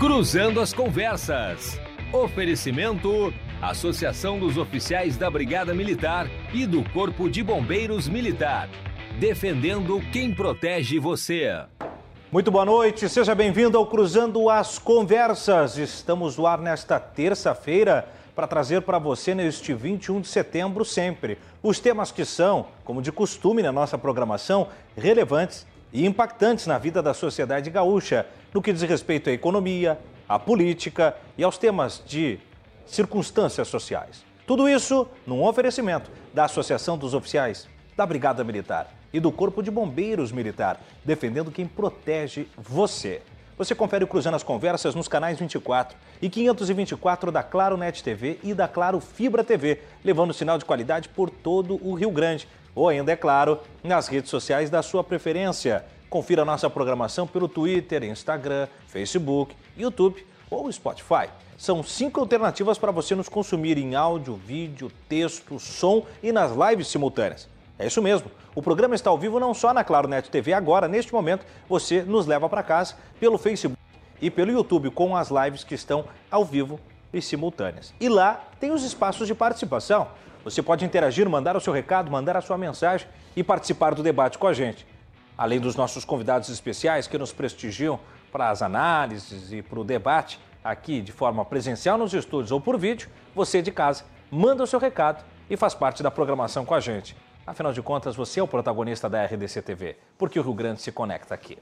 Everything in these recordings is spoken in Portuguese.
Cruzando as Conversas. Oferecimento: Associação dos Oficiais da Brigada Militar e do Corpo de Bombeiros Militar. Defendendo quem protege você. Muito boa noite, seja bem-vindo ao Cruzando as Conversas. Estamos no ar nesta terça-feira para trazer para você neste 21 de setembro sempre os temas que são, como de costume na nossa programação, relevantes e impactantes na vida da sociedade gaúcha, no que diz respeito à economia, à política e aos temas de circunstâncias sociais. Tudo isso num oferecimento da Associação dos Oficiais da Brigada Militar e do Corpo de Bombeiros Militar, defendendo quem protege você. Você confere o Cruzando as Conversas nos canais 24 e 524 da Claro Net TV e da Claro Fibra TV, levando sinal de qualidade por todo o Rio Grande. Ou ainda, é claro, nas redes sociais da sua preferência. Confira nossa programação pelo Twitter, Instagram, Facebook, YouTube ou Spotify. São cinco alternativas para você nos consumir em áudio, vídeo, texto, som e nas lives simultâneas. É isso mesmo. O programa está ao vivo não só na Claro Net TV agora, neste momento, você nos leva para casa pelo Facebook e pelo YouTube com as lives que estão ao vivo e simultâneas. E lá tem os espaços de participação. Você pode interagir, mandar o seu recado, mandar a sua mensagem e participar do debate com a gente. Além dos nossos convidados especiais que nos prestigiam para as análises e para o debate aqui de forma presencial nos estúdios ou por vídeo, você de casa manda o seu recado e faz parte da programação com a gente. Afinal de contas, você é o protagonista da RDC TV, porque o Rio Grande se conecta aqui.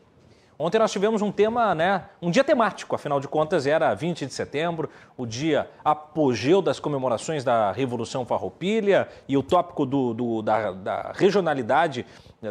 Ontem nós tivemos um tema, né, um dia temático, afinal de contas era 20 de setembro, o dia apogeu das comemorações da Revolução Farroupilha e o tópico do, do da, da, regionalidade,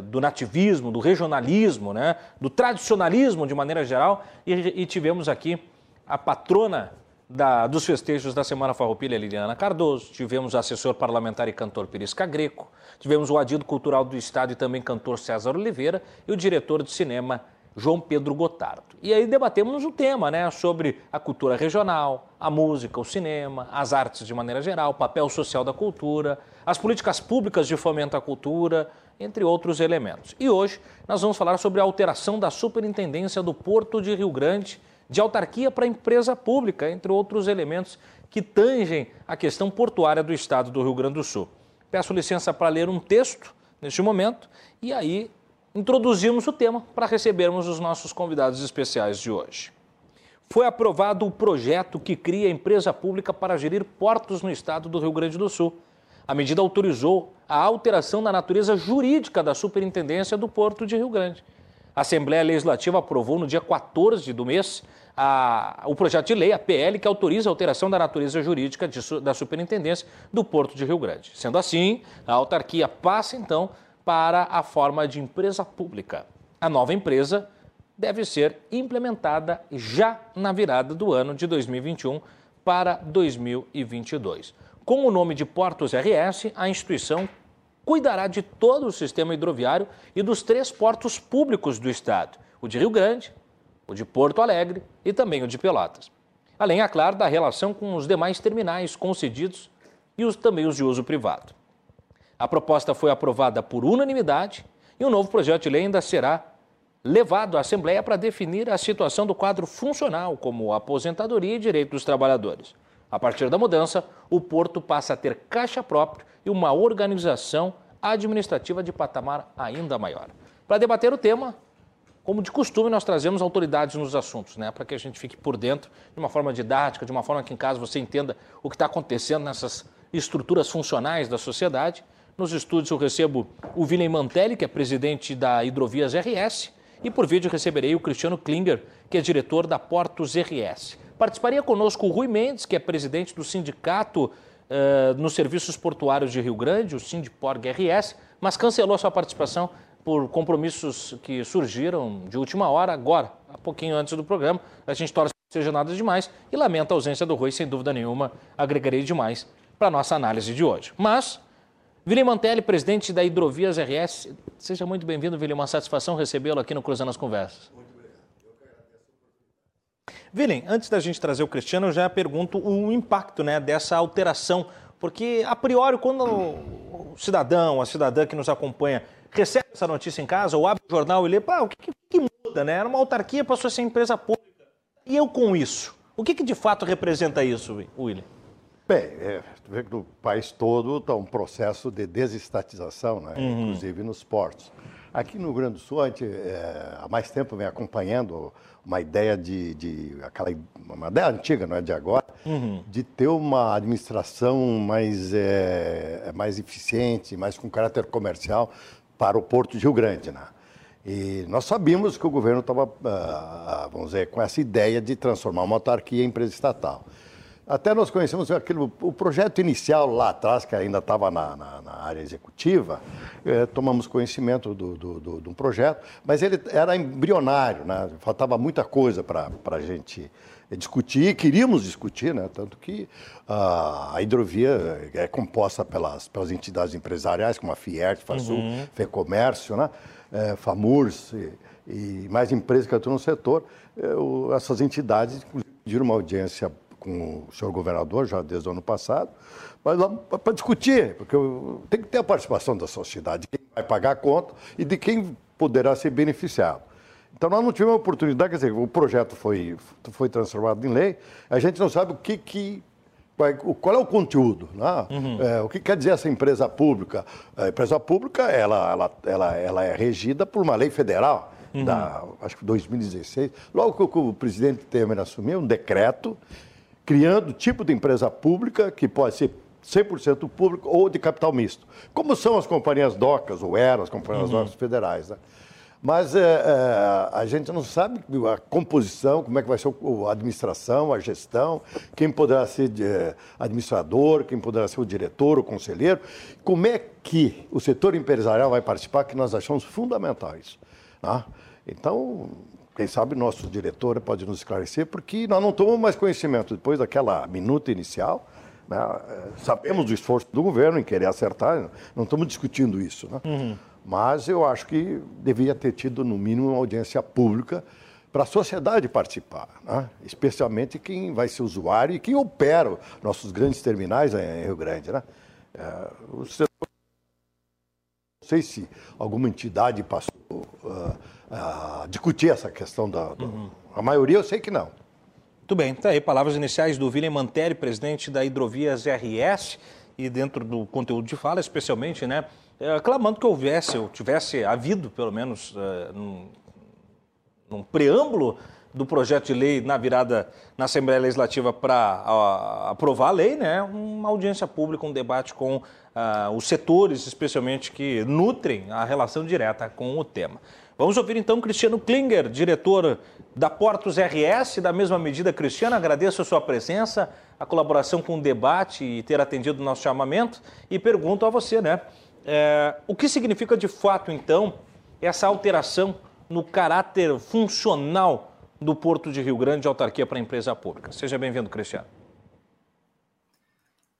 do nativismo, do regionalismo, né, do tradicionalismo de maneira geral, e, e tivemos aqui a patrona da, dos festejos da Semana Farroupilha, Liliana Cardoso, tivemos o assessor parlamentar e cantor Pirisca Greco, tivemos o adido cultural do Estado e também cantor César Oliveira e o diretor de cinema João Pedro Gotardo. E aí debatemos o tema né, sobre a cultura regional, a música, o cinema, as artes de maneira geral, o papel social da cultura, as políticas públicas de fomento à cultura, entre outros elementos. E hoje nós vamos falar sobre a alteração da Superintendência do Porto de Rio Grande de autarquia para empresa pública, entre outros elementos que tangem a questão portuária do estado do Rio Grande do Sul. Peço licença para ler um texto neste momento e aí introduzimos o tema para recebermos os nossos convidados especiais de hoje. Foi aprovado o projeto que cria a empresa pública para gerir portos no estado do Rio Grande do Sul. A medida autorizou a alteração da natureza jurídica da Superintendência do Porto de Rio Grande. A Assembleia Legislativa aprovou no dia 14 do mês a, o projeto de lei, a PL, que autoriza a alteração da natureza jurídica de, da Superintendência do Porto de Rio Grande. Sendo assim, a autarquia passa então para a forma de empresa pública. A nova empresa deve ser implementada já na virada do ano de 2021 para 2022. Com o nome de Portos RS, a instituição cuidará de todo o sistema hidroviário e dos três portos públicos do estado: o de Rio Grande, o de Porto Alegre e também o de Pelotas. Além, é claro, da relação com os demais terminais concedidos e os, também os de uso privado. A proposta foi aprovada por unanimidade e o um novo projeto de lei ainda será levado à Assembleia para definir a situação do quadro funcional, como aposentadoria e direito dos trabalhadores. A partir da mudança, o porto passa a ter caixa própria e uma organização administrativa de patamar ainda maior. Para debater o tema, como de costume, nós trazemos autoridades nos assuntos, né? para que a gente fique por dentro de uma forma didática, de uma forma que, em caso, você entenda o que está acontecendo nessas estruturas funcionais da sociedade. Nos estúdios eu recebo o Willem Mantelli, que é presidente da Hidrovias RS, e por vídeo receberei o Cristiano Klinger, que é diretor da Portos RS. Participaria conosco o Rui Mendes, que é presidente do sindicato uh, nos serviços portuários de Rio Grande, o Sindporg RS, mas cancelou sua participação por compromissos que surgiram de última hora, agora, há pouquinho antes do programa. A gente torce que não seja nada demais e lamenta a ausência do Rui, sem dúvida nenhuma, agregarei demais para a nossa análise de hoje. Mas, Vili Mantelli, presidente da Hidrovias RS, seja muito bem-vindo, Vili, uma satisfação recebê-lo aqui no Cruzando as Conversas. Vilen, antes da gente trazer o Cristiano, eu já pergunto o impacto né, dessa alteração, porque a priori, quando o cidadão, a cidadã que nos acompanha, recebe essa notícia em casa ou abre o jornal e lê, pá, o que, que, que muda, né? Era uma autarquia, passou a ser empresa pública. E eu com isso? O que, que de fato representa isso, William? Bem, é, vê que no país todo está um processo de desestatização, né? Uhum. inclusive nos portos. Aqui no Rio Grande do Sul, a gente é, há mais tempo vem acompanhando uma ideia de, de, aquela uma ideia antiga, não é de agora, uhum. de ter uma administração mais é, mais eficiente, mais com caráter comercial para o Porto de Rio Grande, né? E nós sabíamos que o governo estava, ah, vamos dizer, com essa ideia de transformar uma autarquia em empresa estatal. Até nós conhecemos aquele, o projeto inicial lá atrás, que ainda estava na, na, na, área executiva, eh, tomamos conhecimento do, do, do, do, projeto, mas ele era embrionário, né? faltava muita coisa para a gente discutir, queríamos discutir, né? tanto que uh, a hidrovia é composta pelas, pelas entidades empresariais, como a Fiert, FASUL, uhum. FEComércio, né? É, FAMURS e, e, mais empresas que atuam no setor. É, essas entidades pediram uma audiência com o senhor governador já desde o ano passado, mas para discutir, porque tem que ter a participação da sociedade, de quem vai pagar a conta e de quem poderá ser beneficiado. Então nós não tivemos a oportunidade, quer dizer, o projeto foi, foi transformado em lei, a gente não sabe o que, que qual é o conteúdo, né? uhum. é, o que quer dizer essa empresa pública? A empresa pública ela, ela, ela, ela é regida por uma lei federal, uhum. da, acho que 2016. Logo que o presidente Temer assumiu, um decreto criando tipo de empresa pública que pode ser 100% público ou de capital misto, como são as companhias DOCAS, ou eram as companhias uhum. DOCAS federais. Né? Mas é, é, a gente não sabe a composição, como é que vai ser a administração, a gestão, quem poderá ser é, administrador, quem poderá ser o diretor, o conselheiro. Como é que o setor empresarial vai participar, que nós achamos fundamental isso. Tá? Então, quem sabe nosso diretor pode nos esclarecer, porque nós não tomamos mais conhecimento depois daquela minuta inicial. Né? Sabemos do esforço do governo em querer acertar, não estamos discutindo isso. Né? Uhum. Mas eu acho que devia ter tido, no mínimo, uma audiência pública para a sociedade participar, né? especialmente quem vai ser usuário e quem opera nossos grandes terminais em Rio Grande. Né? É, não sei se alguma entidade passou uh, a discutir essa questão da. Uhum. A maioria eu sei que não. Muito bem, tá aí palavras iniciais do William Mantelli, presidente da Hidrovias RS, e dentro do conteúdo de fala, especialmente, né? é, clamando que houvesse, ou tivesse havido, pelo menos, é, num, num, preâmbulo do projeto de lei na virada na Assembleia Legislativa para aprovar a lei, né, uma audiência pública, um debate com uh, os setores, especialmente que nutrem a relação direta com o tema. Vamos ouvir então Cristiano Klinger, diretor da Portos RS. Da mesma medida, Cristiano, agradeço a sua presença, a colaboração com o debate e ter atendido o nosso chamamento. E pergunto a você, né? É, o que significa de fato, então, essa alteração no caráter funcional do Porto de Rio Grande, autarquia para a empresa pública? Seja bem-vindo, Cristiano.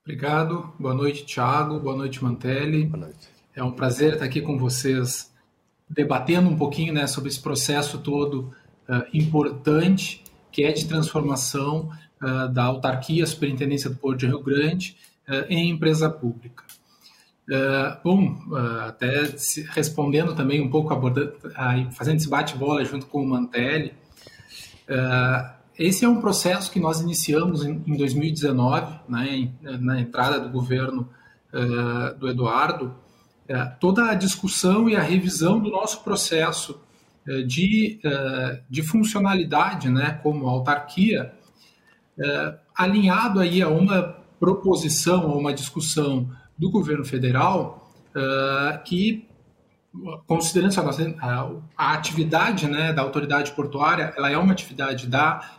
Obrigado. Boa noite, Thiago. Boa noite, Mantelli. Boa noite. É um prazer estar aqui com vocês, debatendo um pouquinho né, sobre esse processo todo uh, importante, que é de transformação uh, da autarquia, Superintendência do Porto de Rio Grande, uh, em empresa pública. Bom, até respondendo também um pouco, abordando, fazendo esse bate-bola junto com o Mantelli, esse é um processo que nós iniciamos em, em 2019, né, na entrada do governo do Eduardo, toda a discussão e a revisão do nosso processo de, de funcionalidade né, como autarquia, alinhado aí a uma proposição, a uma discussão do governo federal que, considerando a, a, atividade né, da autoridade portuária, ela é uma atividade da,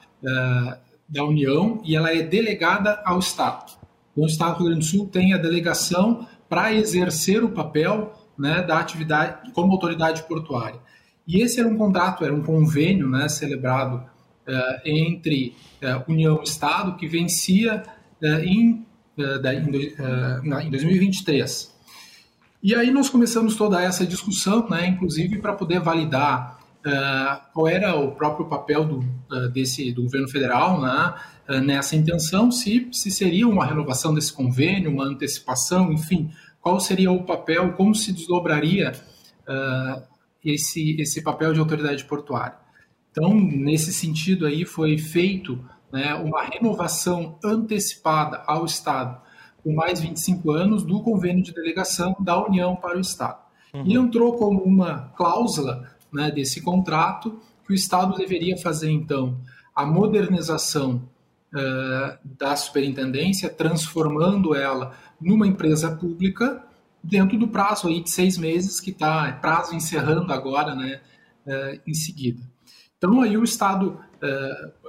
da União e ela é delegada ao Estado. Então, o Estado do Rio Grande do Sul tem a delegação para exercer o papel né, da atividade como autoridade portuária. E esse era um contrato, era um convênio né, celebrado uh, entre União e Estado que vencia em da, em, uh, em 2023. E aí nós começamos toda essa discussão, né, inclusive para poder validar uh, qual era o próprio papel do, uh, desse, do governo federal né, nessa intenção, se, se seria uma renovação desse convênio, uma antecipação, enfim, qual seria o papel, como se desdobraria esse, esse papel de autoridade portuária. Então, nesse sentido aí, foi feito né, uma renovação antecipada ao Estado com mais 25 anos do convênio de delegação da União para o Estado. Uhum. E entrou como uma cláusula né, desse contrato que o Estado deveria fazer, então, a modernização uh, da superintendência, transformando ela numa empresa pública dentro do prazo aí de seis meses, que está prazo encerrando agora, né, uh, em seguida. Então, aí o Estado uh,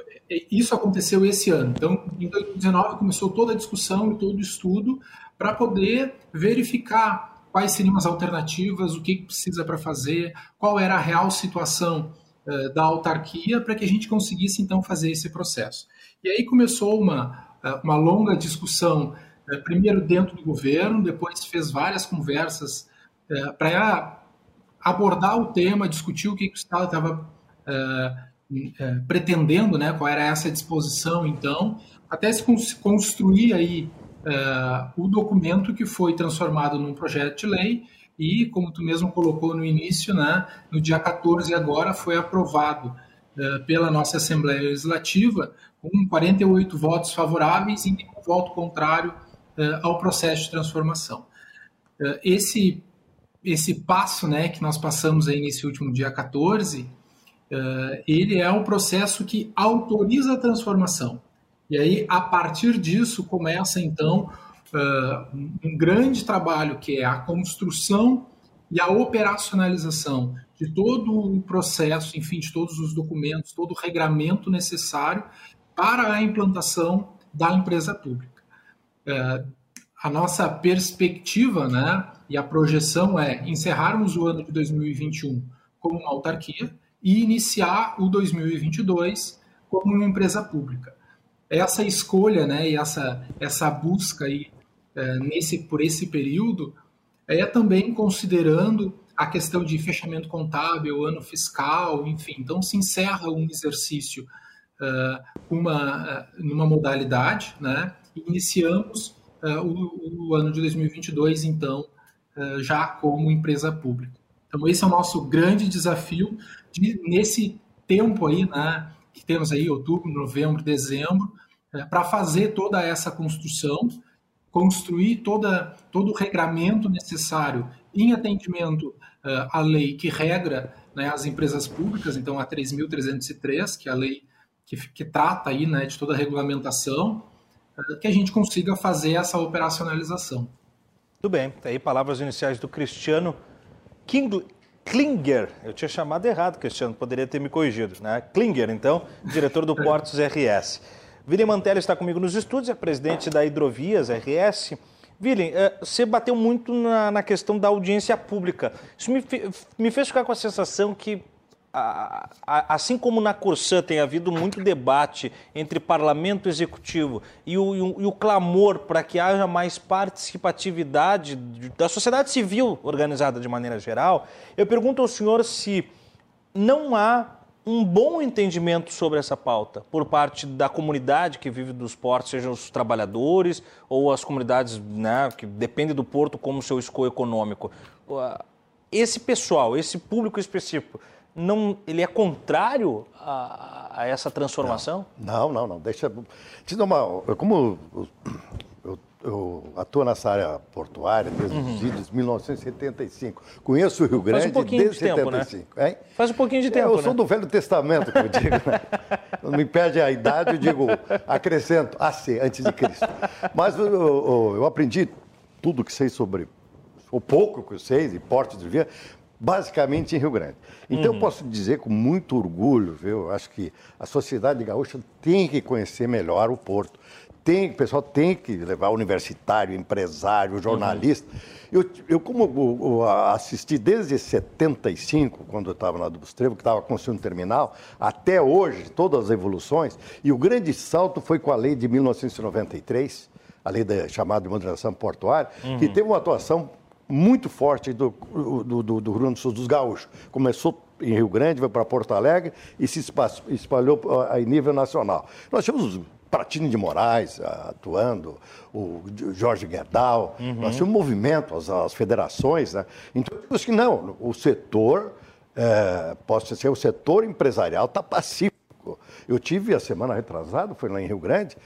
isso aconteceu esse ano. Então, em 2019 começou toda a discussão e todo o estudo para poder verificar quais seriam as alternativas, o que precisa para fazer, qual era a real situação uh, da autarquia para que a gente conseguisse então fazer esse processo. E aí começou uma, uh, uma longa discussão, uh, primeiro dentro do governo, depois fez várias conversas para abordar o tema, discutir o que, que o Estado estava pretendendo, né, qual era essa disposição, então, até se construir aí é, o documento que foi transformado num projeto de lei e, como tu mesmo colocou no início, né, no dia 14 agora foi aprovado é, pela nossa Assembleia Legislativa com 48 votos favoráveis e nenhum voto contrário é, ao processo de transformação. Esse, esse passo né, que nós passamos aí nesse último dia 14 uh, ele é um processo que autoriza a transformação. E aí, a partir disso, começa então uh, um grande trabalho que é a construção e a operacionalização de todo o processo, enfim, de todos os documentos, todo o regramento necessário para a implantação da empresa pública. Uh, a nossa perspectiva né, e a projeção é encerrarmos o ano de 2021 como uma autarquia, e iniciar o 2022 como uma empresa pública. Essa escolha, né, e essa, essa busca aí, é, nesse, por esse período é também considerando a questão de fechamento contábil, ano fiscal, enfim. Então, se encerra um exercício uh, uma, uh, numa modalidade, né, e iniciamos uh, o, o, ano de 2022, então, já como empresa pública. Então, esse é o nosso grande desafio de, nesse tempo aí, né, que temos aí outubro, novembro, dezembro, é, para fazer toda essa construção, construir toda, todo o regramento necessário em atendimento uh, à lei que regra né, as empresas públicas, então a 3.303, que é a lei que, que trata aí, né, de toda a regulamentação, uh, que a gente consiga fazer essa operacionalização. Tudo bem, tá aí palavras iniciais do Cristiano King, Klinger, eu tinha chamado errado, Cristiano, poderia ter me corrigido, né? Klinger, então, diretor do Portos RS. Vili Mantelli está comigo nos estúdios, é presidente da Hidrovias RS. Vili, eh, você bateu muito na, na, questão da audiência pública. Isso me, me fez ficar com a sensação que assim como na Corsã tem havido muito debate entre parlamento executivo e o, e o, e o clamor para que haja mais participatividade da sociedade civil organizada de maneira geral, eu pergunto ao senhor se não há um bom entendimento sobre essa pauta por parte da comunidade que vive dos portos, sejam os trabalhadores ou as comunidades né, que dependem do porto como seu escopo econômico. Esse pessoal, esse público específico, não, ele é contrário a, a essa transformação? Não, não, não. Deixa. Te dar uma. Como eu, eu, eu, atuo nessa área portuária desde uhum. de 1975. Conheço o Rio Grande Faz um pouquinho desde de tempo, 75. Né? Hein? Faz um pouquinho de tempo. Eu né? sou do Velho Testamento, que eu digo. Né? Não me perde a idade, eu digo, acrescento, AC, antes de Cristo. Mas eu, eu, eu aprendi tudo que sei sobre o pouco que eu sei de portos de via, basicamente em Rio Grande. Então, uhum. eu posso dizer com muito orgulho, viu? acho que a sociedade gaúcha tem que conhecer melhor o Porto. Tem, o pessoal tem que levar universitário, empresário, jornalista. Uhum. Eu, eu, como eu, assisti desde 75, quando eu estava na do Bustrevo, que estava construindo o terminal, até hoje, todas as evoluções, e o grande salto foi com a lei de 1993, a lei da, chamada de modernização portuária, uhum. que teve uma atuação muito forte do, do, do, do Rio Grande do Sul, dos gaúchos. Começou em Rio Grande, veio para Porto Alegre e se espalhou em nível nacional. Nós tínhamos o Pratini de Moraes atuando, o Jorge Guedal, uhum. nós tínhamos um movimento, as, as federações. Né? Então, eu digo que não, o setor é, posso dizer, o setor empresarial está pacífico. Eu tive a semana retrasada, foi lá em Rio Grande,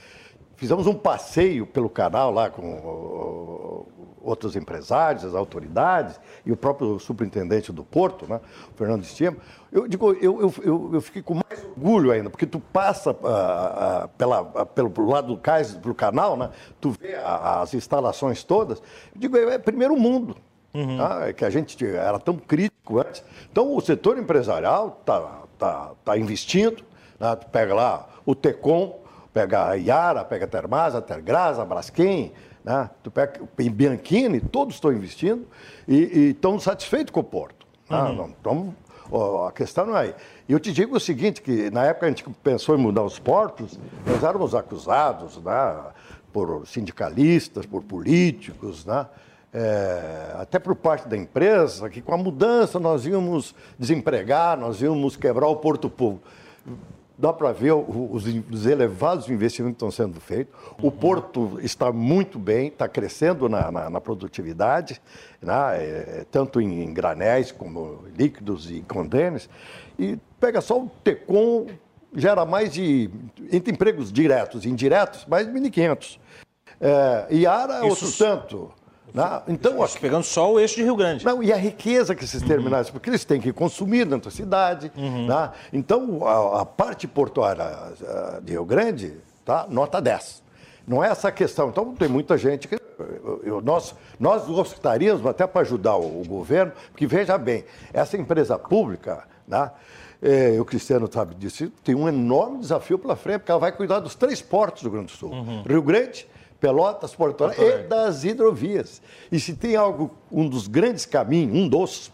fizemos um passeio pelo canal lá com outros empresários, as autoridades e o próprio superintendente do Porto, né, Fernando Estima. Eu digo, eu, eu, eu, fiquei com mais orgulho ainda, porque tu passa uh, uh, pela, uh, pelo lado do cais, pelo canal, né, tu vê as instalações todas. Eu digo, é, é primeiro mundo. Uhum. Tá? É que a gente era tão crítico antes. Então, o setor empresarial está tá, tá investindo. Né? Tu pega lá o Tecom, pega a Iara, pega a Termasa, a Tergras, a Braskem, né? tu pega em Bianchini, todos estão investindo e, estão satisfeitos com o Porto. Né? Uhum. Então, a questão não é aí. E eu te digo o seguinte, que na época a gente pensou em mudar os portos, nós éramos acusados né, por sindicalistas, por políticos, né? é, até por parte da empresa, que com a mudança nós íamos desempregar, nós íamos quebrar o porto público. Dá para ver os, os, elevados investimentos que estão sendo feitos. O porto está muito bem, está crescendo na, na, na produtividade, né? é, tanto em, em, granéis como líquidos e condêneres. E pega só o TECOM, gera mais de, entre empregos diretos e indiretos, mais de 1.500. É, Iara, Isso... outro tanto. Né? Então, Isso, pegando só o eixo de Rio Grande. Não, e a riqueza que esses terminais, uhum. porque eles têm que consumir dentro da cidade. Uhum. Né? Então, a, a, parte portuária de Rio Grande, tá? nota 10. Não é essa a questão. Então, tem muita gente que. Eu, nós, nós gostaríamos, até para ajudar o, o, governo, porque veja bem, essa empresa pública, né? É, o Cristiano sabe disso, tem um enorme desafio pela frente, porque ela vai cuidar dos três portos do Rio Grande do Sul: uhum. Rio Grande, Pelotas, Porto Alegre e das hidrovias. E se tem algo, um dos grandes caminhos, um dos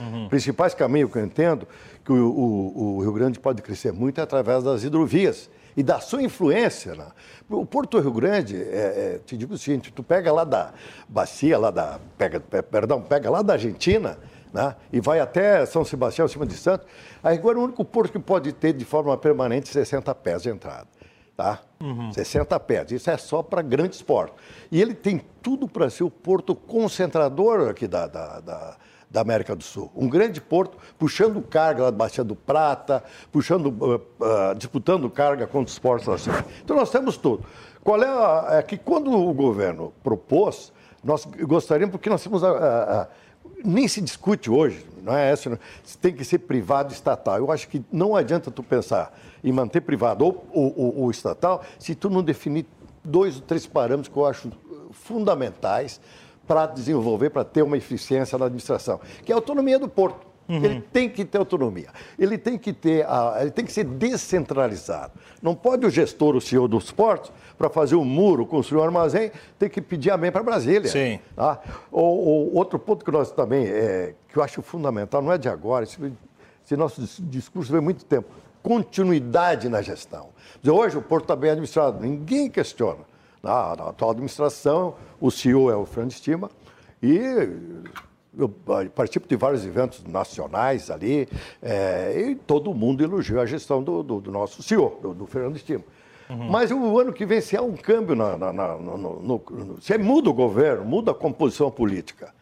uhum. principais caminhos que eu entendo, que o, o, o, Rio Grande pode crescer muito é através das hidrovias e da sua influência. Né? O Porto Rio Grande, é, é, te digo o seguinte, tu pega lá da bacia, lá da, pega, perdão, pega lá da Argentina, né? e vai até São Sebastião, acima de Santos, aí agora o único porto que pode ter de forma permanente 60 pés de entrada tá? Uhum. 60 pés. Isso é só para grandes portos. E ele tem tudo para ser o porto concentrador aqui da, da, da, da, América do Sul. Um grande porto puxando carga lá de Baixia do Prata, puxando, uh, uh, disputando carga com os portos cidade. Então nós temos tudo. Qual é a. É que quando o governo propôs, nós gostaríamos, porque nós temos a, a, a nem se discute hoje, não é essa, se tem que ser privado estatal. Eu acho que não adianta tu pensar em manter privado ou, ou, ou estatal se tu não definir dois ou três parâmetros que eu acho fundamentais para desenvolver, para ter uma eficiência na administração, que é a autonomia do porto. Uhum. Ele tem que ter autonomia. Ele tem que ter, a, ele tem que ser descentralizado. Não pode o gestor, o CEO dos portos, para fazer um muro, construir um armazém, ter que pedir amém para Brasília. Sim. Tá? Ou, outro ponto que nós também, é, que eu acho fundamental, não é de agora, esse, esse nosso discurso vem muito tempo continuidade na gestão. Hoje o Porto está bem administrado, ninguém questiona. Na, na, atual administração, o CEO é o Fernando Estima e eu participo de vários eventos nacionais ali é, e todo mundo elogiou a gestão do, do, do nosso CEO, do, do Fernando Estima. Uhum. Mas o ano que vem, se há um câmbio, na, na, na no, no, no, se muda o governo, muda a composição política,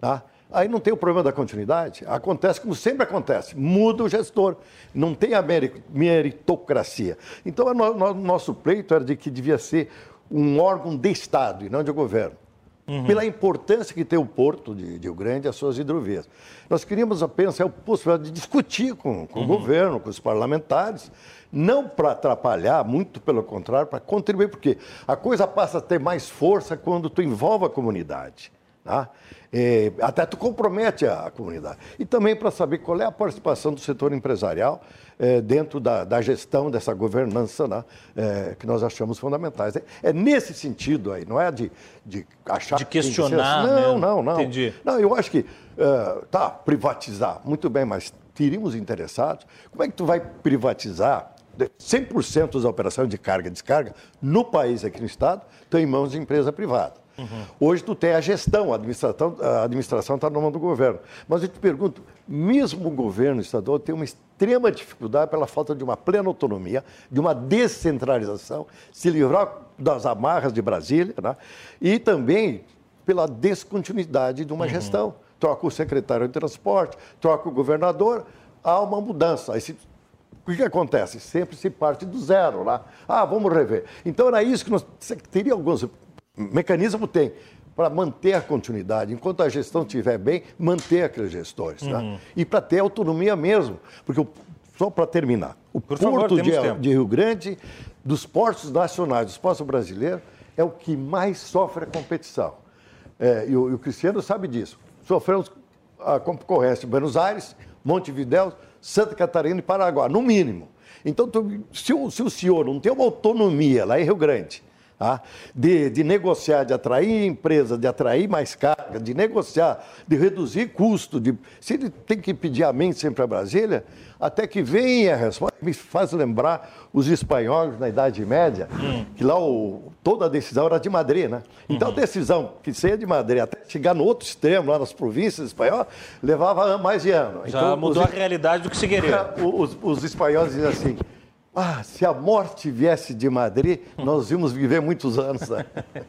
tá? Aí não tem o problema da continuidade. Acontece como sempre acontece: muda o gestor. Não tem a meritocracia. Então, o nosso pleito era de que devia ser um órgão de Estado e não de governo. Uhum. Pela importância que tem o porto de, de Rio Grande e as suas hidrovias. Nós queríamos apenas a possibilidade de discutir com, com uhum. o governo, com os parlamentares, não para atrapalhar, muito pelo contrário, para contribuir, porque a coisa passa a ter mais força quando tu envolve a comunidade. Tá? É, até tu compromete a, comunidade. E também para saber qual é a participação do setor empresarial é, dentro da, da, gestão dessa governança né, é, que nós achamos fundamentais. É, é, nesse sentido aí, não é de, de achar... De questionar, assim. Não, não, não. Entendi. Não, eu acho que, uh, tá, privatizar, muito bem, mas teríamos interessados. Como é que tu vai privatizar 100% das operações de carga e descarga no país, aqui no Estado, estão em mãos de empresa privada? Uhum. Hoje tu tem a gestão, a administração a administração está no mão do governo. Mas eu te pergunto, mesmo o governo estadual tem uma extrema dificuldade pela falta de uma plena autonomia, de uma descentralização, se livrar das amarras de Brasília, né? e também pela descontinuidade de uma uhum. gestão. troca o secretário de transporte, troca o governador, há uma mudança. Aí se, o que, acontece? Sempre se parte do zero lá. Ah, vamos rever. Então era isso que nós teria alguns mecanismos tem para manter a continuidade, enquanto a gestão estiver bem, manter aqueles gestores. Tá? Uhum. E para ter autonomia mesmo. Porque, só para terminar, o Por Porto favor, de, de Rio Grande, dos portos nacionais, dos portos brasileiros, é o que mais sofre a competição. É, e, o, e, o, Cristiano sabe disso. Sofremos a concorrência de Buenos Aires, Montevidéu, Santa Catarina e Paraguai, no mínimo. Então, se o, se o senhor não tem uma autonomia lá em Rio Grande, Tá? De, de, negociar, de atrair empresa, de atrair mais carga, de negociar, de reduzir custo. De, se ele tem que pedir amém sempre a Brasília, até que venha a resposta. Me faz lembrar os espanhóis na Idade Média, hum. que lá o, toda a decisão era de Madrid, né? Então uhum. a decisão que saia de Madrid até chegar no outro extremo, lá nas províncias espanholas, levava mais de ano. Já então, mudou os, a realidade do que se queria. Os, os espanhóis diziam assim ah, se a morte viesse de Madrid, nós íamos viver muitos anos. Né?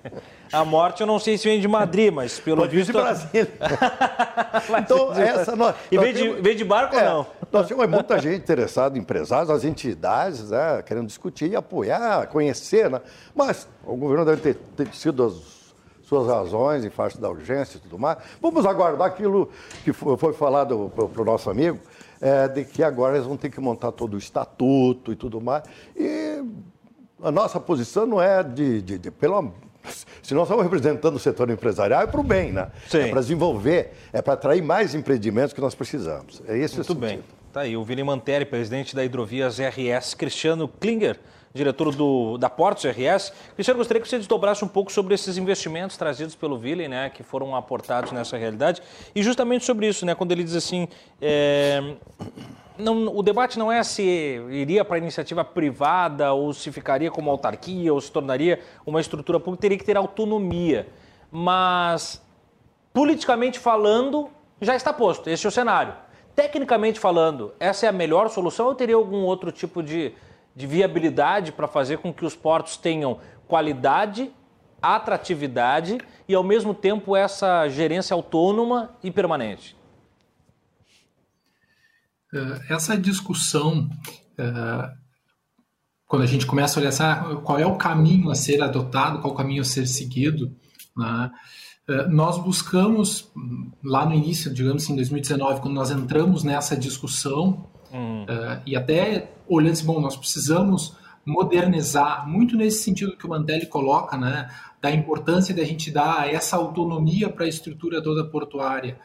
a morte eu não sei se vem de Madrid, mas pelo Pode visto... de Brasília. então, essa... Nós, e vem, de, vem de barco é, ou não? Nós temos muita gente interessada, empresários, as entidades, né, querendo discutir e apoiar, conhecer, né? Mas o governo deve ter, ter sido as suas razões em face da urgência e tudo mais. Vamos aguardar aquilo que foi falado para o nosso amigo, é, de que agora eles vão ter que montar todo o estatuto e tudo mais. E a nossa posição não é de, de, de pelo se nós estamos representando o setor empresarial, é para o bem, né? Sim. É para desenvolver, é para atrair mais empreendimentos que nós precisamos. É esse Muito o bem. Tá aí o Vini Manteri, presidente da Hidrovias RS, Cristiano Klinger, diretor do, da Portos RS. Cristiano, gostaria que você desdobrasse um pouco sobre esses investimentos trazidos pelo Ville, né, que foram aportados nessa realidade. E justamente sobre isso, né, quando ele diz assim, é, não, o debate não é se iria para iniciativa privada ou se ficaria como autarquia ou se tornaria uma estrutura pública, teria que ter autonomia. Mas, politicamente falando, já está posto, esse é o cenário. Tecnicamente falando, essa é a melhor solução ou teria algum outro tipo de de viabilidade para fazer com que os portos tenham qualidade, atratividade e, ao mesmo tempo, essa gerência autônoma e permanente? É, essa discussão, é, quando a gente começa a olhar qual é o caminho a ser adotado, qual o caminho a ser seguido, né? É, nós buscamos, lá no início, digamos assim, em 2019, quando nós entramos nessa discussão, Uh, e até olhando assim, bom, nós precisamos modernizar, muito nesse sentido que o Mandelli coloca, né, da importância da gente dar essa autonomia para a estrutura toda portuária,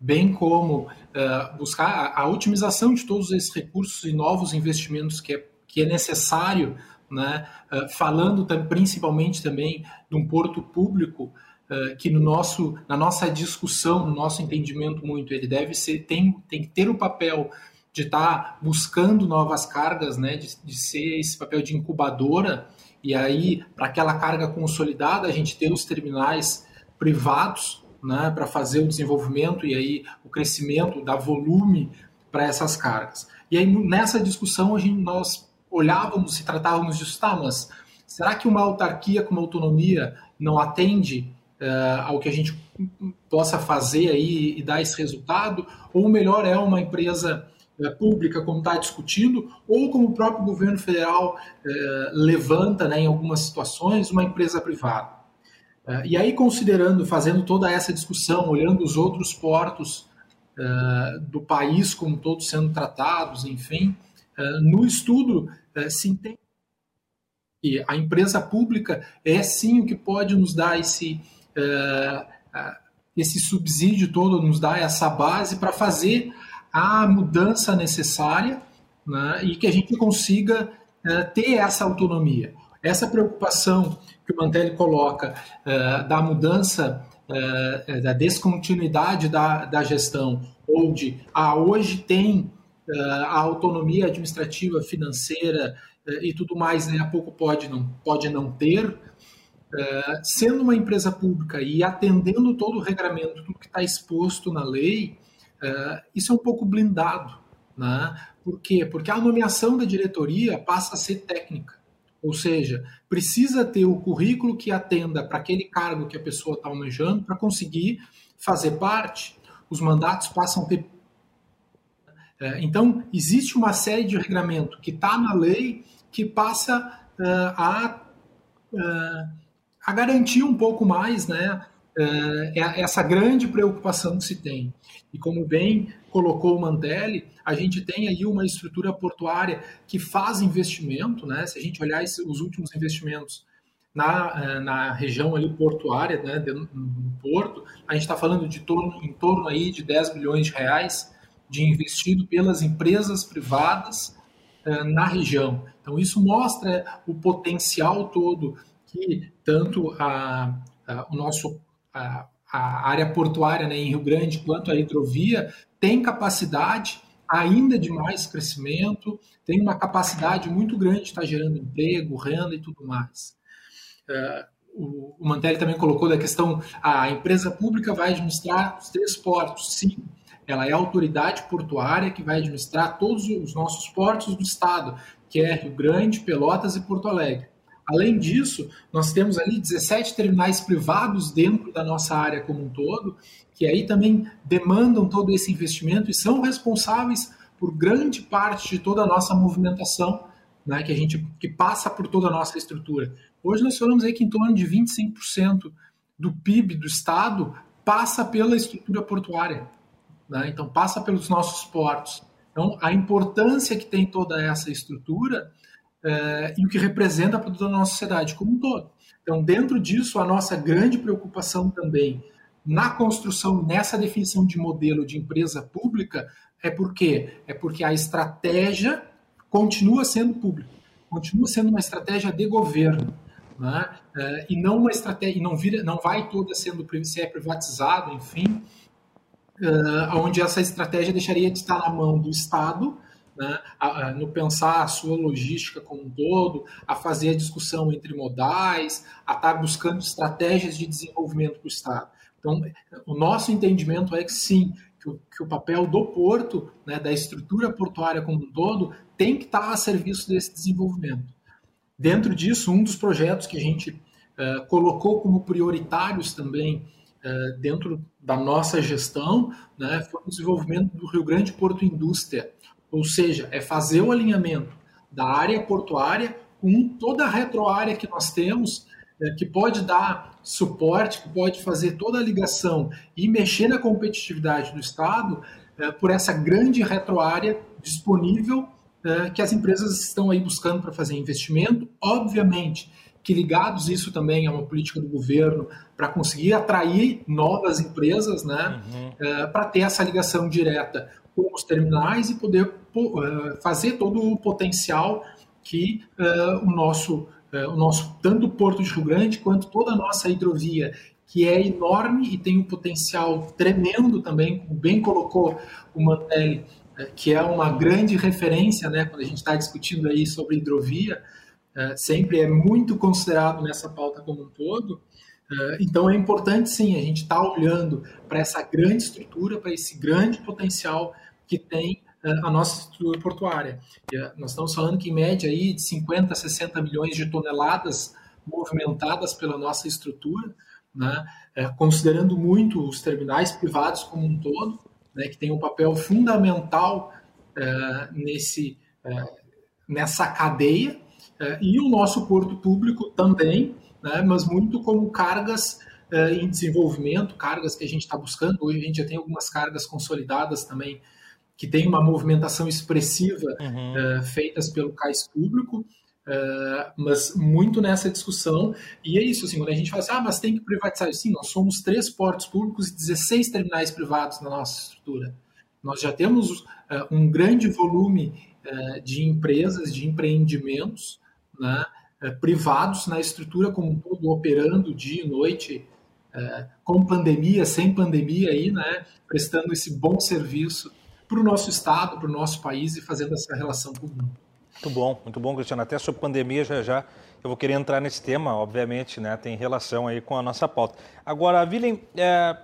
bem como uh, buscar a, a, otimização de todos esses recursos e novos investimentos que é, que é necessário, né, uh, falando principalmente também de um porto público que no nosso, na nossa discussão, no nosso entendimento muito, ele deve ser, tem, tem que ter o papel de estar tá buscando novas cargas, né, de, de ser esse papel de incubadora, e aí, para aquela carga consolidada, a gente ter os terminais privados né, para fazer o desenvolvimento e aí o crescimento, dar volume para essas cargas. E aí, nessa discussão, a gente, nós olhávamos e tratávamos disso, tá, mas será que uma autarquia com uma autonomia não atende uh, ao que a gente possa fazer aí e dar esse resultado? Ou melhor é uma empresa é, pública, como está discutindo, ou como o próprio governo federal é, levanta né, em algumas situações, uma empresa privada. É, e aí, considerando, fazendo toda essa discussão, olhando os outros portos é, do país como todos sendo tratados, enfim, é, no estudo é, se entende que a empresa pública é sim o que pode nos dar esse, esse subsídio todo, nos dar essa base para fazer a mudança necessária né, e que a gente consiga é, ter essa autonomia. Essa preocupação que o Mantelli coloca é, da mudança, é, da descontinuidade da, da gestão, onde ah, hoje tem a autonomia administrativa, financeira e tudo mais, né, a pouco pode não, pode não ter, sendo uma empresa pública e atendendo todo o regramento, tudo que está exposto na lei, Uh, isso é um pouco blindado. Né? Por quê? Porque a nomeação da diretoria passa a ser técnica. Ou seja, precisa ter o currículo que atenda para aquele cargo que a pessoa está almejando para conseguir fazer parte. os mandatos passam a ter. É, então, existe uma série de regramento que está na lei que passa uh, a, a garantir um pouco mais né, uh, essa grande preocupação que se tem. E como bem colocou o Mantelli, a gente tem aí uma estrutura portuária que faz investimento, né? Se a gente olhar os últimos investimentos na, na região ali portuária, né, no porto, a gente está falando de torno, em torno aí de 10 bilhões de reais de investido pelas empresas privadas uh, na região. Então isso mostra o potencial todo que tanto a, a o nosso a, a área portuária né, em Rio Grande quanto a hidrovia tem capacidade ainda de mais crescimento, tem uma capacidade muito grande de estar gerando emprego, renda e tudo mais. Uh, o, o Mantelli também colocou da questão, a empresa pública vai administrar os três portos, sim, ela é a autoridade portuária que vai administrar todos os nossos portos do estado, que é Rio Grande, Pelotas e Porto Alegre. Além disso, nós temos ali 17 terminais privados dentro da nossa área como um todo, que aí também demandam todo esse investimento e são responsáveis por grande parte de toda a nossa movimentação, né, que a gente que passa por toda a nossa estrutura. Hoje nós falamos aí que em torno de 25% do PIB do estado passa pela estrutura portuária, né? então passa pelos nossos portos. Então a importância que tem toda essa estrutura é, e o que representa para toda a nossa sociedade como um todo. Então dentro disso a nossa grande preocupação também na construção nessa definição de modelo de empresa pública é porque é porque a estratégia continua sendo pública, continua sendo uma estratégia de governo né? É, e não uma estratégia, e não vira, não vai toda sendo se é privatizado, enfim, uh, onde essa estratégia deixaria de estar na mão do Estado, né? a, a, no pensar a sua logística como um todo, a fazer a discussão entre modais, a estar buscando estratégias de desenvolvimento para o Estado. Então, o nosso entendimento é que sim, que o, que o papel do porto, né, da estrutura portuária como um todo, tem que estar a serviço desse desenvolvimento. Dentro disso, um dos projetos que a gente uh, colocou como prioritários também uh, dentro da nossa gestão né, foi o desenvolvimento do Rio Grande Porto Indústria, ou seja, é fazer o alinhamento da área portuária com toda a retroárea que nós temos, uh, que pode dar suporte, que pode fazer toda a ligação e mexer na competitividade do Estado por essa grande retroárea disponível é, que as empresas estão aí buscando para fazer investimento. Obviamente que ligados isso também é uma política do governo para conseguir atrair novas empresas, né, uhum. É, para ter essa ligação direta com os terminais e poder é, fazer todo o potencial que o nosso o nosso tanto o Porto de Rio Grande quanto toda a nossa hidrovia que é enorme e tem um potencial tremendo também, como bem colocou o Mantelli, que é uma grande referência, né, quando a gente está discutindo aí sobre hidrovia, sempre é muito considerado nessa pauta como um todo. Então é importante sim a gente estar tá olhando para essa grande estrutura, para esse grande potencial que tem a nossa estrutura portuária. Nós estamos falando que em média aí de 50 a 60 milhões de toneladas movimentadas pela nossa estrutura, né, considerando muito os terminais privados como um todo, né, que tem um papel fundamental nesse, nessa cadeia, e o nosso porto público também, né, mas muito como cargas em desenvolvimento, cargas que a gente está buscando. Hoje a gente já tem algumas cargas consolidadas também, que tem uma movimentação expressiva uhum. feitas pelo cais público. Uh, mas muito nessa discussão, e é isso, assim, quando a gente fala assim, ah, mas tem que privatizar, sim, nós somos três portos públicos e 16 terminais privados na nossa estrutura. Nós já temos uh, um grande volume uh, de empresas, de empreendimentos né, privados na estrutura como um todo, operando dia e noite, com pandemia, sem pandemia, aí, né, prestando esse bom serviço para o nosso Estado, para o nosso país e fazendo essa relação com o mundo. Muito bom, muito bom, Cristiano. Até sobre pandemia já já eu vou querer entrar nesse tema, obviamente, né? Tem relação aí com a nossa pauta. Agora, Willem, é,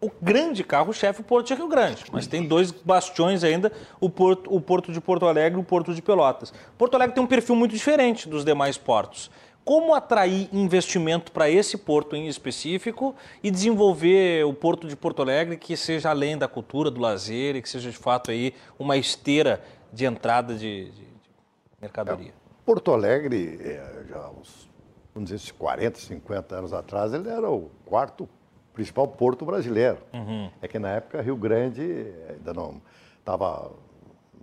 o grande carro-chefe é o Porto de Rio Grande, mas tem dois bastiões ainda, o Porto, o Porto de Porto Alegre e o Porto de Pelotas. Porto Alegre tem um perfil muito diferente dos demais portos. Como atrair investimento para esse porto em específico e desenvolver o porto de Porto Alegre que seja além da cultura, do lazer e que seja de fato aí uma esteira de entrada de, de, de mercadoria. É, porto Alegre, é, já uns, vamos dizer, 40, 50 anos atrás, ele era o quarto principal porto brasileiro. Uhum. É que na época Rio Grande ainda não estava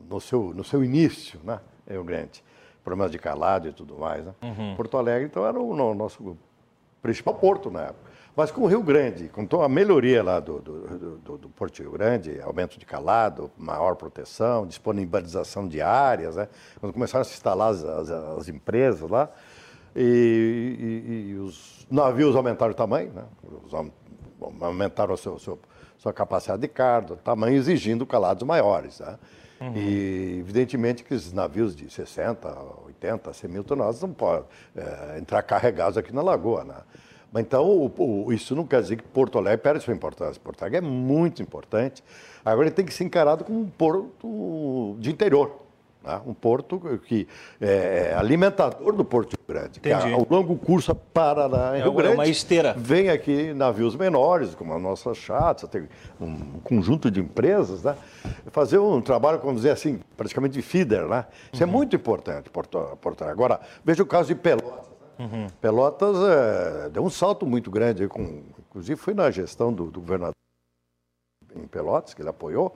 no seu, no seu início, né? Rio Grande problemas de calado e tudo mais. Né? Uhum. Porto Alegre, então, era o nosso principal porto na época. Mas com o Rio Grande, com a melhoria lá do, do, do, do Porto Rio Grande, aumento de calado, maior proteção, disponibilização de áreas, né? quando começaram a se instalar as, as, as empresas lá, e, e, e, os navios aumentaram o tamanho, né? aumentaram a seu, seu, sua capacidade de carga, tamanho exigindo calados maiores. Né? Uhum. E, evidentemente, que esses navios de 60, 80, 100 mil toneladas não podem é, entrar carregados aqui na lagoa. Né? Mas, então, o, o, isso não quer dizer que Porto Alegre perde sua importância. Porto Alegre é muito importante. Agora, ele tem que ser encarado como um porto de interior. Né? Um porto que é, é alimentador do Porto Grande, que ao longo curso para lá em é, Rio Grande. É uma esteira. Vem aqui navios menores, como a nossa chata, tem um conjunto de empresas, né? fazer um trabalho, como dizer assim, praticamente de feeder. Né? Isso é uhum. é muito importante, Porto, Porto Agora, veja o caso de Pelotas. Né? Uhum. Pelotas é, deu um salto muito grande, com, inclusive foi na gestão do, do governador em Pelotas, que ele apoiou,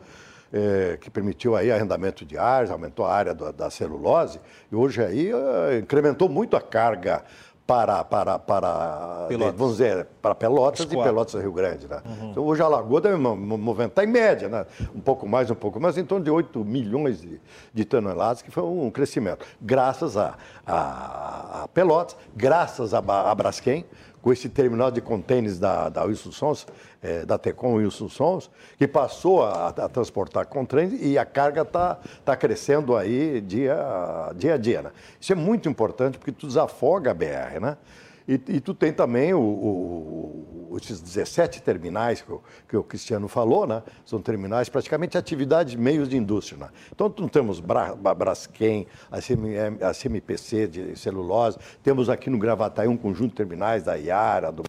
é, que permitiu aí arrendamento de áreas, aumentou a área do, da celulose, e hoje aí é, incrementou muito a carga para, para, para Pelotas. vamos dizer, para Pelotas Escola. e Pelotas Rio Grande. Né? Uhum. Então, hoje a Lagoa deve movimentar em média, né? um pouco mais, um pouco mais, em torno de 8 milhões de, de toneladas, que foi um crescimento. Graças a, a, a Pelotas, graças a, a Braskem, com esse terminal de contêineres da, da Wilson Sons, é, da Tecom Wilson Sons, que passou a, a transportar contêineres e a carga está tá crescendo aí dia, dia a dia. Né? Isso é muito importante porque tu desafoga a BR, né? E, e tu tem também o, o, esses 17 terminais que o, que o, Cristiano falou, né? São terminais praticamente atividades meios de indústria. Né? Então, não temos Bra, Braskem, a, CM, a CMPC de celulose, temos aqui no Gravataí um conjunto de terminais da Iara, do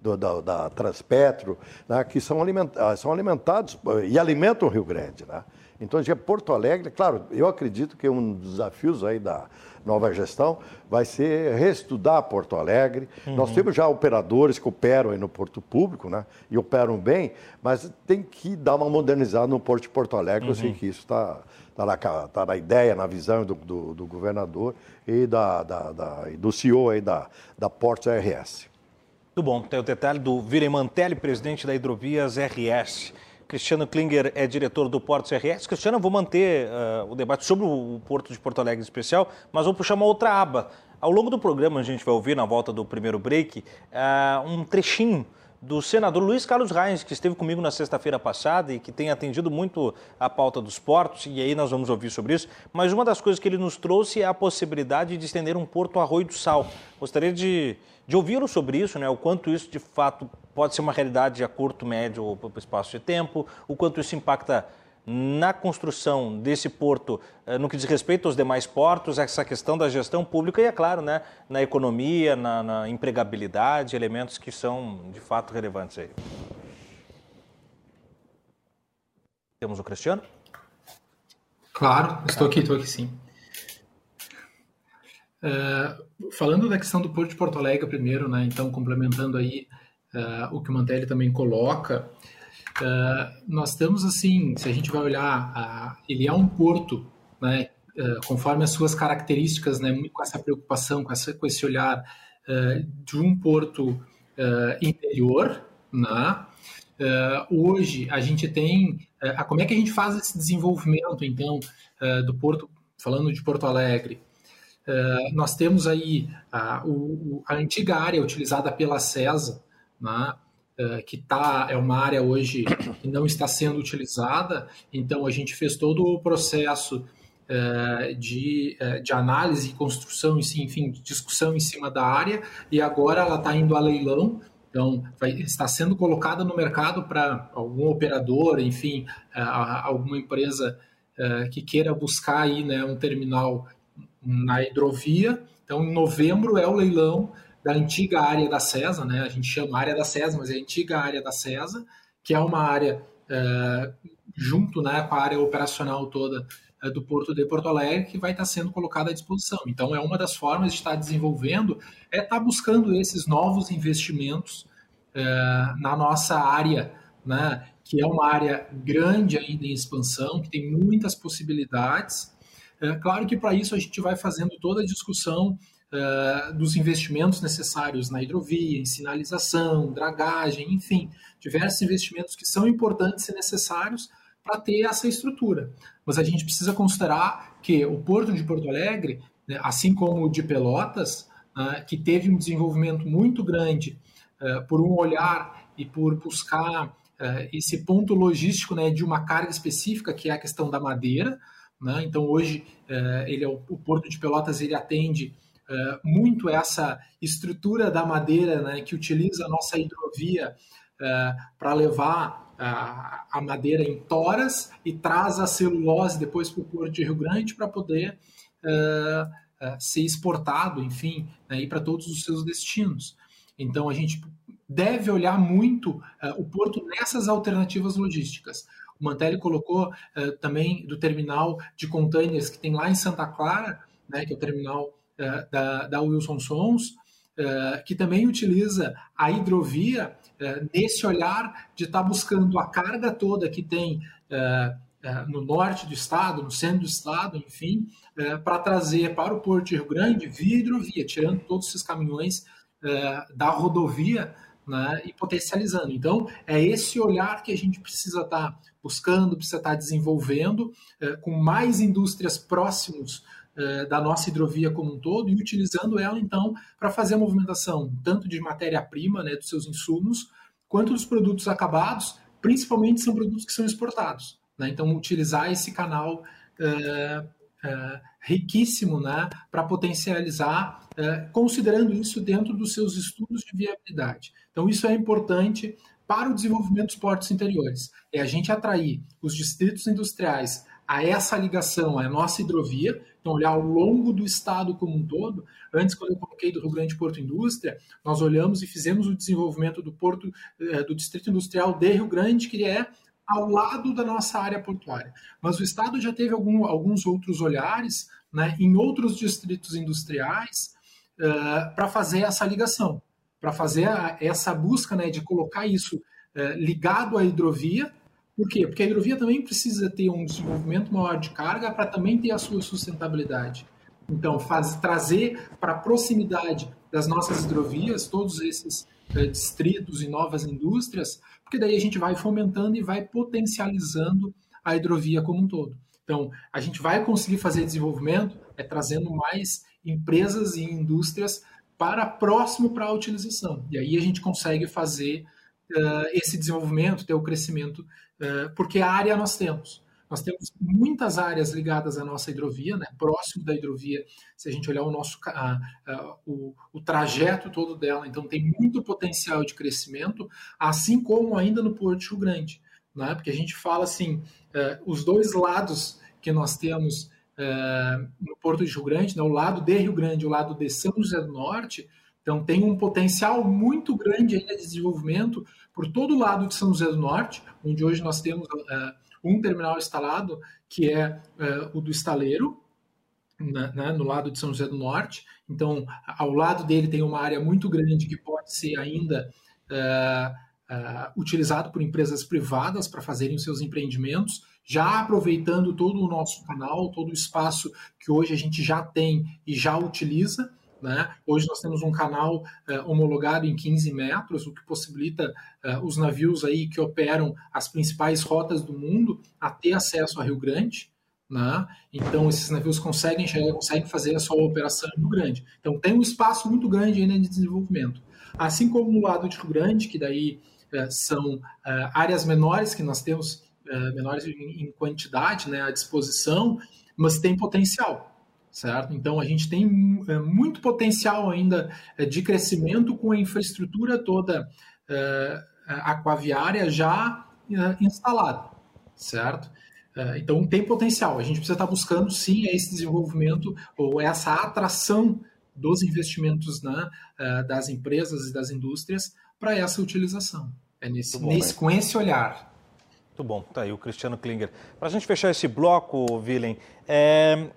do, da, da, Transpetro, né, que são, alimentados, são alimentados e alimentam o Rio Grande. Né? Então, já Porto Alegre, claro, eu acredito que um dos desafios aí da, nova gestão, vai ser reestudar Porto Alegre. Uhum. Nós temos já operadores que operam aí no Porto Público, né? E operam bem, mas tem que dar uma modernizada no Porto de Porto Alegre. Uhum. Eu sei uhum. que isso está tá na, tá na ideia, na visão do, do, do governador e da, da, da, do CEO aí da, da Portos RS. Muito bom. Tem o detalhe do Viremantelli, presidente da Hidrovias RS. Cristiano Klinger é diretor do Porto CRS. Cristiano, eu vou manter uh, o debate sobre o Porto de Porto Alegre em especial, mas vou puxar uma outra aba. Ao longo do programa, a gente vai ouvir, na volta do primeiro break, uh, um trechinho do senador Luiz Carlos Reis, que esteve comigo na sexta-feira passada e que tem atendido muito a pauta dos portos, e aí nós vamos ouvir sobre isso. Mas uma das coisas que ele nos trouxe é a possibilidade de estender um porto Arroio do Sal. Gostaria de, de ouvi-lo sobre isso, né? o quanto isso de fato pode ser uma realidade a curto, médio ou espaço de tempo, o quanto isso impacta na construção desse porto, eh, no que diz respeito aos demais portos, essa questão da gestão pública e, é claro, né, na economia, na, na empregabilidade, elementos que são de fato relevantes aí. Temos o Cristiano? Claro, estou aqui, estou aqui sim. Uh, falando da questão do Porto de Porto Alegre primeiro, né, então complementando aí uh, o que o Mantelli também coloca, uh, nós temos assim, se a gente vai olhar, uh, ele é um porto, né, conforme as suas características, né, com essa preocupação, com, essa, com esse olhar de um porto interior, né, hoje a gente tem, como é que a gente faz esse desenvolvimento, então, do porto, falando de Porto Alegre, Uh, nós temos aí a, o, a, antiga área utilizada pela CESA, né, uh, que tá, é uma área hoje que não está sendo utilizada, então a gente fez todo o processo uh, de, uh, de análise construção, enfim, discussão em cima da área, e agora ela está indo a leilão, então, vai, está sendo colocada no mercado para algum operador, enfim, alguma empresa que queira buscar aí, né, um terminal na hidrovia, Então, em novembro é o leilão da antiga área da CESA, né? A gente chama área da CESA, mas é a antiga área da CESA, que é uma área é, junto né, com a área operacional toda é, do Porto de Porto Alegre, que vai estar sendo colocada à disposição. Então, é uma das formas de estar desenvolvendo, é estar buscando esses novos investimentos é, na nossa área, né, que é uma área grande ainda em expansão, que tem muitas possibilidades. É, claro que para isso a gente vai fazendo toda a discussão Uh, dos investimentos necessários na hidrovia, em sinalização, dragagem, enfim, diversos investimentos que são importantes e necessários para ter essa estrutura. Mas a gente precisa considerar que o Porto de Porto Alegre, né, assim como o de Pelotas, uh, que teve um desenvolvimento muito grande uh, por um olhar e por buscar uh, esse ponto logístico né, de uma carga específica, que é a questão da madeira. Né? Então, hoje, ele é o, Porto de Pelotas ele atende muito essa estrutura da madeira né, que utiliza a nossa hidrovia para levar a, a madeira em toras e traz a celulose depois para o Porto de Rio Grande para poder uh, uh, ser exportado, enfim, né, para todos os seus destinos. Então a gente deve olhar muito uh, o porto nessas alternativas logísticas. O Mantelli colocou também do terminal de containers que tem lá em Santa Clara, né, que é o terminal da, da Wilson Sons, que também utiliza a hidrovia é, nesse olhar de estar tá buscando a carga toda que tem no norte do estado, no centro do estado, enfim, para trazer para o Porto de Rio Grande via hidrovia, tirando todos esses caminhões da rodovia né, e potencializando. Então, é esse olhar que a gente precisa estar tá buscando, precisa estar tá desenvolvendo, com mais indústrias próximos da nossa hidrovia como um todo e utilizando ela, então, para fazer a movimentação tanto de matéria-prima, né, dos seus insumos, quanto dos produtos acabados, principalmente são produtos que são exportados. Né? Então, utilizar esse canal uh, uh, riquíssimo né, para potencializar, considerando isso dentro dos seus estudos de viabilidade. Então, isso é importante para o desenvolvimento dos portos interiores. É a gente atrair os distritos industriais a essa ligação à nossa hidrovia, então olhar ao longo do estado como um todo. Antes, quando eu coloquei do Rio Grande Porto Indústria, nós olhamos e fizemos o desenvolvimento do porto eh, do distrito industrial de Rio Grande, que é ao lado da nossa área portuária. Mas o estado já teve algum, alguns outros olhares né, em outros distritos industriais uh, para fazer essa ligação, para fazer a, essa busca né, de colocar isso uh, ligado à hidrovia por quê? Porque a hidrovia também precisa ter um desenvolvimento maior de carga para também ter a sua sustentabilidade. Então, faz, trazer para a proximidade das nossas hidrovias todos esses eh, distritos e novas indústrias, porque daí a gente vai fomentando e vai potencializando a hidrovia como um todo. Então, a gente vai conseguir fazer desenvolvimento é trazendo mais empresas e indústrias para próximo para a utilização. E aí a gente consegue fazer uh, esse desenvolvimento, ter o crescimento é, porque a área nós temos. Nós temos muitas áreas ligadas à nossa hidrovia, né? próximo da hidrovia, se a gente olhar o nosso a, a, o, o, trajeto todo dela, então tem muito potencial de crescimento, assim como ainda no Porto Rio Grande. Né? Porque a gente fala assim, uh, os dois lados que nós temos uh, no Porto de Rio Grande, né? o lado de Rio Grande e o lado de São José do Norte, então tem um potencial muito grande ainda de desenvolvimento, por todo o lado de São José do Norte, onde hoje nós temos uh, um terminal instalado, que é uh, o do estaleiro, né, né, no lado de São José do Norte. Então, ao lado dele tem uma área muito grande que pode ser ainda uh, utilizado por empresas privadas para fazerem seus empreendimentos, já aproveitando todo o nosso canal, todo o espaço que hoje a gente já tem e já utiliza. Né? Hoje nós temos um canal uh, homologado em 15 metros, o que possibilita uh, os navios aí que operam as principais rotas do mundo a ter acesso a Rio Grande. Né? Então, esses navios conseguem chegar, conseguem fazer a sua operação em Rio Grande. Então, tem um espaço muito grande ainda de desenvolvimento. Assim como no lado de Rio Grande, que daí uh, são áreas menores que nós temos, menores em, em quantidade né, à disposição, mas tem potencial certo? Então a gente tem é, muito potencial ainda é, de crescimento com a infraestrutura toda é, aquaviária já instalada, certo? Então tem potencial. A gente precisa estar buscando sim esse desenvolvimento ou essa atração dos investimentos né, das empresas e das indústrias para essa utilização. É nesse, bom, nesse com esse olhar. Muito bom, tá aí o Cristiano Klinger. Para a gente fechar esse bloco, Willem, é,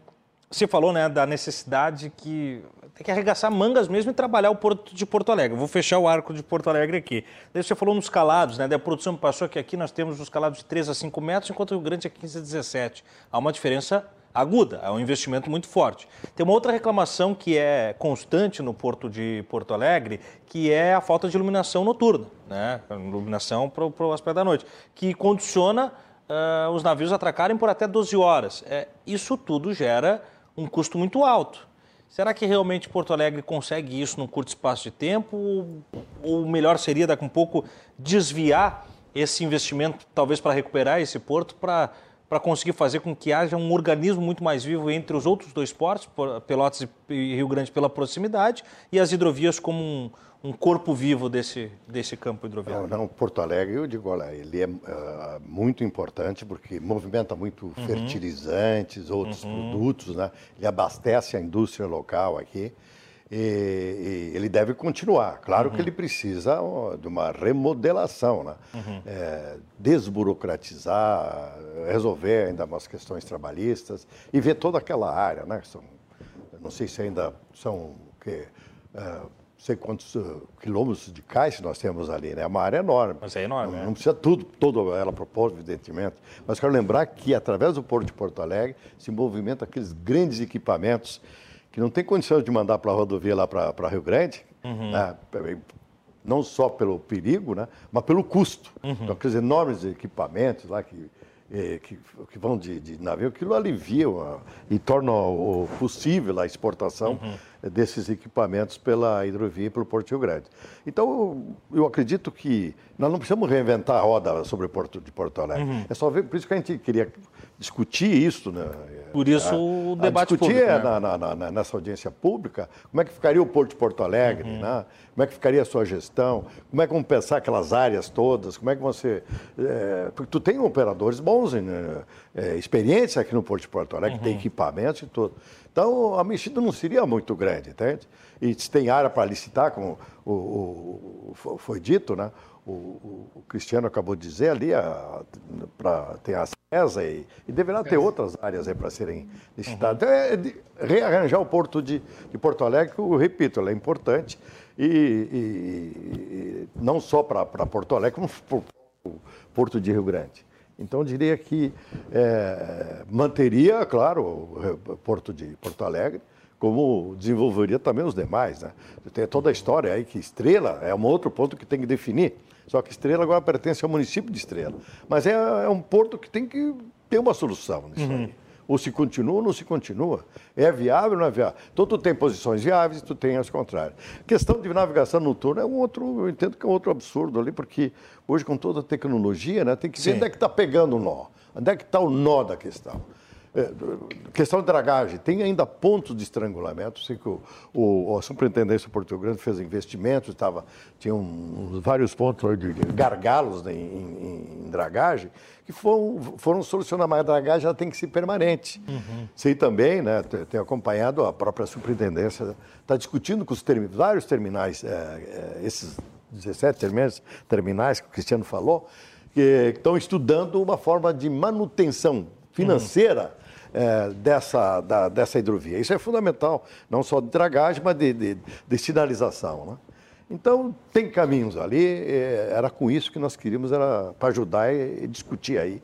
você falou né, da necessidade que tem que arregaçar mangas mesmo e trabalhar o Porto de Porto Alegre. vou fechar o arco de Porto Alegre aqui. Daí você falou nos calados, né? Da produção passou que aqui nós temos os calados de 3 a 5 metros, enquanto o Grande é 15 a 17. Há uma diferença aguda, é um investimento muito forte. Tem uma outra reclamação que é constante no Porto de Porto Alegre, que é a falta de iluminação noturna, né? Iluminação para o aspecto da noite, que condiciona uh, os navios atracarem por até 12 horas. É, isso tudo gera um custo muito alto. Será que realmente Porto Alegre consegue isso num curto espaço de tempo? Ou melhor seria, daqui a um pouco, desviar esse investimento, talvez para recuperar esse porto, para para conseguir fazer com que haja um organismo muito mais vivo entre os outros dois portos, Pelotas e Rio Grande pela proximidade, e as hidrovias como um, um corpo vivo desse, desse campo hidroviário? Não, não, Porto Alegre, eu digo, olha, ele é uh, muito importante porque movimenta muito uhum. fertilizantes, outros uhum. produtos, né? Ele abastece a indústria local aqui. E, e ele deve continuar. Claro uhum. que ele precisa de uma remodelação, né? Uhum. É, desburocratizar, resolver ainda umas questões trabalhistas e ver toda aquela área, né? São, não sei se ainda são o quê? É, sei quantos uh, quilômetros de cais nós temos ali, né? É uma área enorme. Mas é enorme, Não, é. não precisa tudo, toda ela proposta, evidentemente. Mas quero lembrar que, através do Porto de Porto Alegre, se movimenta aqueles grandes equipamentos que não tem condição de mandar para a rodovia lá para Rio Grande, uhum. né? não só pelo perigo, né? mas pelo custo. Uhum. Então, aqueles enormes equipamentos lá que é, que, que, vão de, de, navio, aquilo alivia e torna o, possível a exportação uhum. desses equipamentos pela hidrovia e pelo Porto Rio Grande. Então, eu, eu, acredito que nós não precisamos reinventar a roda sobre o Porto de Porto Alegre. Uhum. É só ver, por isso que a gente queria discutir isso. Né? Por isso a, o debate discutir público. Discutir né? na, na, na, nessa audiência pública como é que ficaria o Porto de Porto Alegre, uhum. né? como é que ficaria a sua gestão, como é que vamos pensar aquelas áreas todas, como é que você... É, porque tu tem operadores bons, né? é, experiência aqui no Porto de Porto Alegre, uhum. tem equipamentos e tudo. Então, a mexida não seria muito grande, entende? E se tem área para licitar, como o, o, o, foi dito, né? o, o, Cristiano acabou de dizer ali, a, pra, tem a CESA e, e deverá ter outras áreas aí para serem licitadas. Uhum. Então, é de rearranjar o porto de, de Porto Alegre, eu repito, é importante, e, e, e não só para Porto Alegre, como para o Porto de Rio Grande. Então, eu diria que é, manteria, claro, o Porto de Porto Alegre, como desenvolveria também os demais. Né? Tem toda a história aí que Estrela é um outro ponto que tem que definir. Só que Estrela agora pertence ao município de Estrela. Mas é, é um porto que tem que ter uma solução nisso uhum. aí. Ou se continua ou não se continua. É viável ou não é viável? Então, tu tem posições viáveis, tu tem as contrárias. Questão de navegação noturna é um outro, eu entendo que é um outro absurdo ali, porque hoje, com toda a tecnologia, né, tem que ver onde é que está pegando o nó. Onde é que está o nó da questão. É, questão de dragagem, tem ainda pontos de estrangulamento. Sei que o, o, a Superintendência de Porto Grande fez investimentos, estava, tinha um, vários pontos de gargalos né, em, em, em, dragagem, que foram, foram solucionados, mas a dragagem ela tem que ser permanente. Uhum. Sei também, né, tenho acompanhado a própria Superintendência, está discutindo com os vários terminais, é, é, esses 17 terminais, terminais que o Cristiano falou, que estão estudando uma forma de manutenção financeira é, dessa, da, dessa hidrovia. Isso é fundamental, não só de dragagem, mas de, de, de sinalização. Né? Então, tem caminhos ali, é, era com isso que nós queríamos, era para ajudar e, e, discutir aí.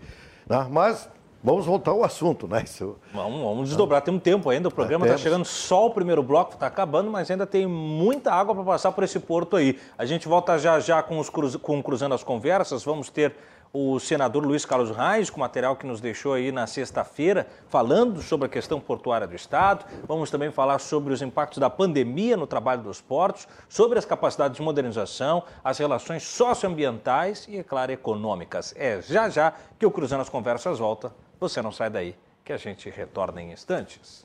Né? Mas vamos voltar ao assunto, né? Isso... Vamos, vamos desdobrar, tem um tempo ainda, o programa está chegando só o primeiro bloco, está acabando, mas ainda tem muita água para passar por esse porto aí. A gente volta já já com, os cruz, com Cruzando as Conversas, vamos ter o senador Luiz Carlos Reis, com material que nos deixou aí na sexta-feira, falando sobre a questão portuária do Estado. Vamos também falar sobre os impactos da pandemia no trabalho dos portos, sobre as capacidades de modernização, as relações socioambientais e, é claro, econômicas. É já já que o Cruzando as Conversas volta. Você não sai daí, que a gente retorna em instantes.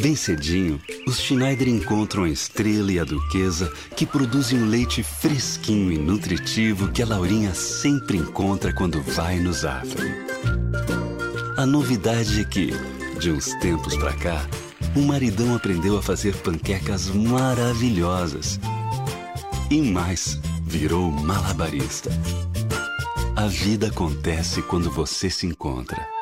Bem cedinho, os Schneider encontram a estrela e a duquesa que produzem um leite fresquinho e nutritivo que a Laurinha sempre encontra quando vai no Zafari. A novidade é que, de uns tempos pra cá, o maridão aprendeu a fazer panquecas maravilhosas. E mais, virou malabarista. A vida acontece quando você se encontra.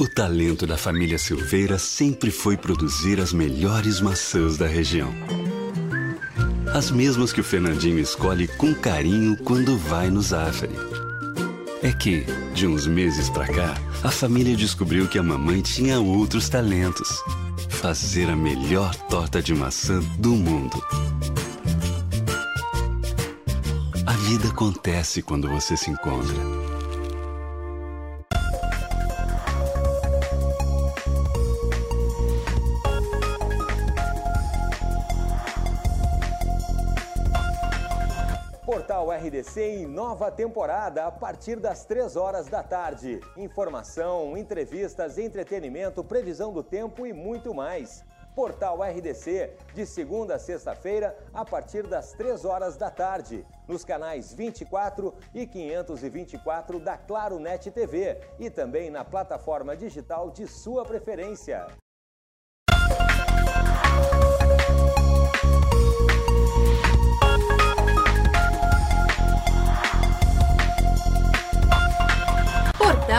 O talento da família Silveira sempre foi produzir as melhores maçãs da região. As mesmas que o Fernandinho escolhe com carinho quando vai no Zafari. É que, de uns meses pra cá, a família descobriu que a mamãe tinha outros talentos. Fazer a melhor torta de maçã do mundo. A vida acontece quando você se encontra. Em nova temporada a partir das 3 horas da tarde. Informação, entrevistas, entretenimento, previsão do tempo e muito mais. Portal RDC, de segunda a sexta-feira, a partir das 3 horas da tarde, nos canais 24 e 524 da Claro Net TV e também na plataforma digital de sua preferência.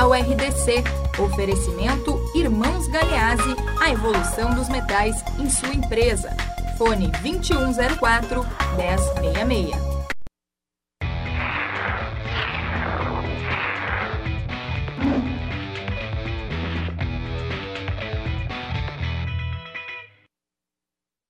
Portal RDC. Oferecimento Irmãos Galeazzi, a evolução dos metais em sua empresa. Fone 2104 1066.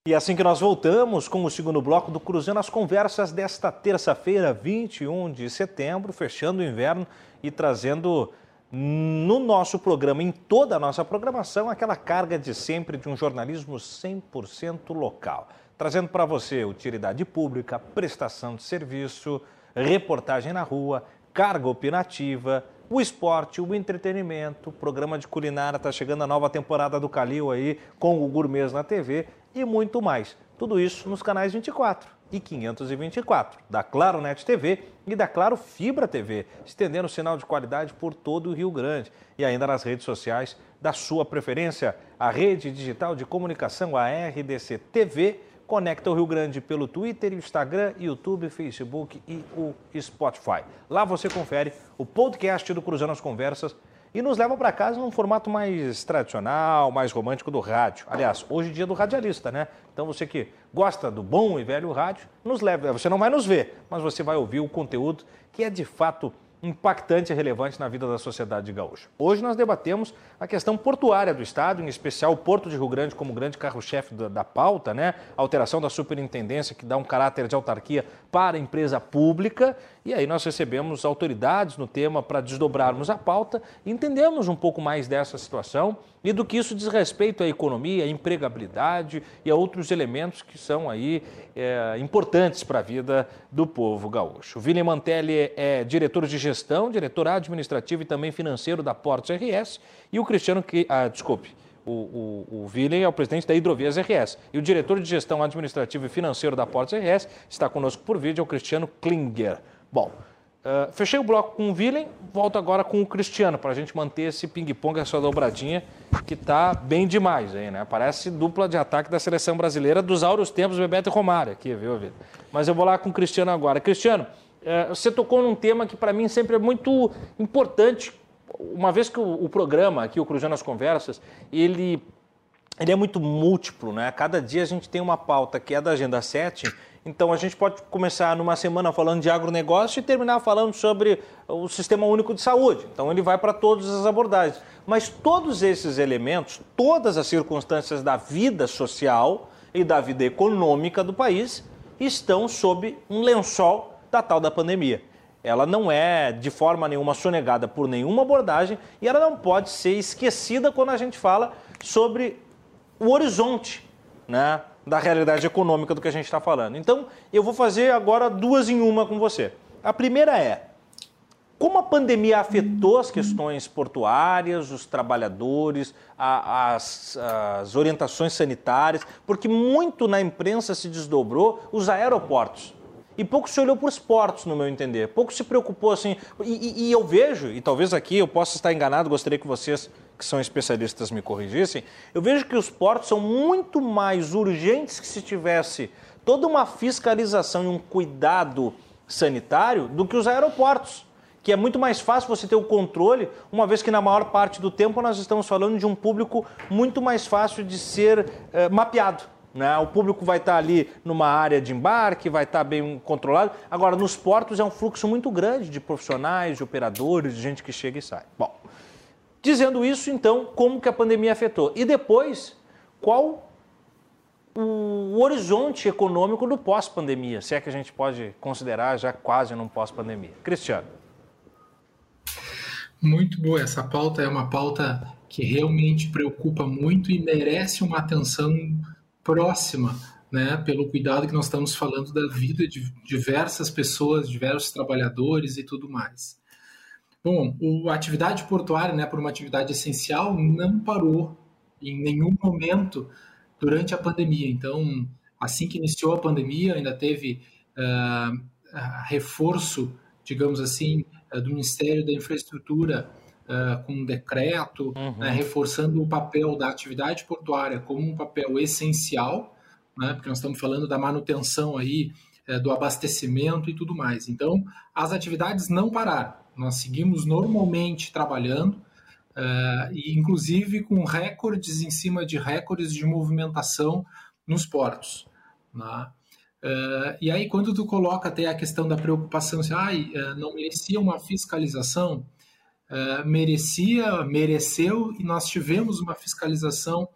E assim que nós voltamos com o segundo bloco do Cruzando as Conversas desta terça-feira, 21 de setembro, fechando o inverno e trazendo no nosso programa, em toda a nossa programação, aquela carga de sempre de um jornalismo 100% local. Trazendo para você utilidade pública, prestação de serviço, reportagem na rua, carga opinativa, o esporte, o entretenimento, programa de culinária, está chegando a nova temporada do Calil aí, com o Gourmet na TV e muito mais. Tudo isso nos canais 24 e 524, da Claro Net TV e da Claro Fibra TV, estendendo o sinal de qualidade por todo o Rio Grande e ainda nas redes sociais da sua preferência. A rede digital de comunicação, a RDC TV, conecta o Rio Grande pelo Twitter, Instagram, YouTube, Facebook e o Spotify. Lá você confere o podcast do Cruzando as Conversas e nos leva para casa num formato mais tradicional, mais romântico do rádio. Aliás, hoje é dia do radialista, né? Então você que gosta do bom e velho rádio, nos leva. Você não vai nos ver, mas você vai ouvir o conteúdo que é de fato impactante e relevante na vida da sociedade gaúcha. Hoje nós debatemos a questão portuária do Estado, em especial o Porto de Rio Grande como grande carro-chefe da, da, pauta, né? A alteração da superintendência que dá um caráter de autarquia para a empresa pública. E aí nós recebemos autoridades no tema para desdobrarmos a pauta e entendemos um pouco mais dessa situação e do que isso diz respeito à economia, à empregabilidade e a outros elementos que são aí é, importantes para a vida do povo gaúcho. Vini Mantelli é diretor de gestão, diretor administrativo e também financeiro da Portos RS e o Cristiano, que, ah, desculpe, o, o, o Willem é o presidente da Hidrovias RS. E o diretor de gestão administrativa e financeiro da Portos RS está conosco por vídeo, é o Cristiano Klinger. Bom, uh, fechei o bloco com o Willem, volto agora com o Cristiano, para a gente manter esse ping-pong, essa dobradinha, que está bem demais aí, né? Parece dupla de ataque da seleção brasileira dos áureos tempos Bebeto e Romário aqui, viu, Willem? Mas eu vou lá com o Cristiano agora. Cristiano, uh, você tocou num tema que para mim sempre é muito importante uma vez que o, o programa aqui, o Cruzando as Conversas, ele, ele é muito múltiplo, né? Cada dia a gente tem uma pauta que é da Agenda 7, então a gente pode começar numa semana falando de agronegócio e terminar falando sobre o Sistema Único de Saúde. Então ele vai para todas as abordagens. Mas todos esses elementos, todas as circunstâncias da vida social e da vida econômica do país estão sob um lençol da tal da pandemia ela não é de forma nenhuma sonegada por nenhuma abordagem e ela não pode ser esquecida quando a gente fala sobre o horizonte né, da realidade econômica do que a gente está falando. Então, eu vou fazer agora duas em uma com você. A primeira é: como a pandemia afetou as questões portuárias, os trabalhadores, a, as, as orientações sanitárias, porque muito na imprensa se desdobrou os aeroportos e pouco se olhou para os portos, no meu entender. Pouco se preocupou assim. E, e, e, eu vejo, e talvez aqui eu possa estar enganado, gostaria que vocês, que são especialistas, me corrigissem. Eu vejo que os portos são muito mais urgentes que se tivesse toda uma fiscalização e um cuidado sanitário do que os aeroportos. Que é muito mais fácil você ter o controle, uma vez que na maior parte do tempo nós estamos falando de um público muito mais fácil de ser eh, mapeado. Né? O público vai estar ali numa área de embarque, vai estar bem controlado. Agora, nos portos é um fluxo muito grande de profissionais, de operadores, de gente que chega e sai. Bom, dizendo isso, então, como que a pandemia afetou? E depois, qual o horizonte econômico do pós-pandemia, se é que a gente pode considerar já quase num pós-pandemia? Cristiano. Muito boa. Essa pauta é uma pauta que realmente preocupa muito e merece uma atenção próxima, né, pelo cuidado que nós estamos falando da vida de diversas pessoas, diversos trabalhadores e tudo mais. Bom, a atividade portuária, né, por uma atividade essencial, não parou em nenhum momento durante a pandemia. Então, assim que iniciou a pandemia, ainda teve uh, reforço, digamos assim, uh, do Ministério da Infraestrutura uh, com um decreto, uhum. né, reforçando o papel da atividade portuária como um papel essencial, né, porque nós estamos falando da manutenção aí, uh, do abastecimento e tudo mais. Então, as atividades não pararam. Nós seguimos normalmente trabalhando, uh, e inclusive com recordes em cima de recordes de movimentação nos portos. Né? Uh, e aí, quando tu coloca até a questão da preocupação, assim, ah, não merecia uma fiscalização, uh, merecia, mereceu, e nós tivemos uma fiscalização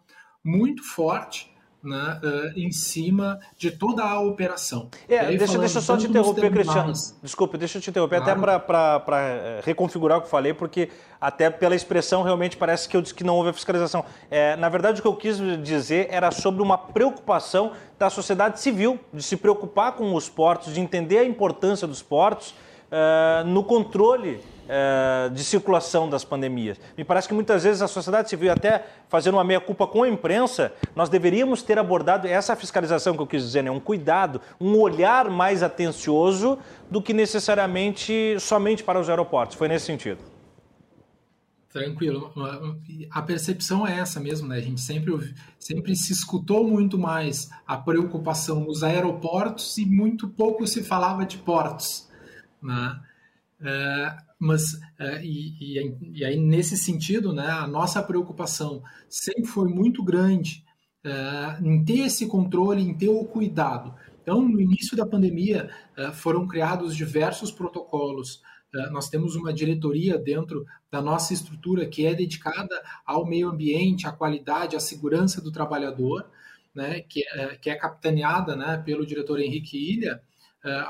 muito forte né, uh, em cima de toda a operação. É, aí, deixa, deixa eu só te interromper, Cristiano. Desculpe, deixa eu te interromper, claro. até para eh, reconfigurar o que eu falei, porque até pela expressão realmente parece que eu disse que não houve a fiscalização. É, na verdade, o que eu quis dizer era sobre uma preocupação da sociedade civil, de se preocupar com os portos, de entender a importância dos portos uh, no controle uh, de circulação das pandemias. Me parece que muitas vezes a sociedade civil, até fazendo uma meia-culpa com a imprensa, nós deveríamos ter abordado essa fiscalização que eu quis dizer, né? um cuidado, um olhar mais atencioso do que necessariamente somente para os aeroportos. Foi nesse sentido. Tranquilo. A percepção é essa mesmo, né? A gente sempre, sempre se escutou muito mais a preocupação nos aeroportos e muito pouco se falava de portos. Né? É, mas é, e, e, aí nesse sentido, né, a nossa preocupação sempre foi muito grande é, em ter esse controle, em ter o cuidado. Então, no início da pandemia, foram criados diversos protocolos nós temos uma diretoria dentro da nossa estrutura que é dedicada ao meio ambiente, à qualidade, à segurança do trabalhador, né, que, que é capitaneada né, pelo diretor Henrique Ilha,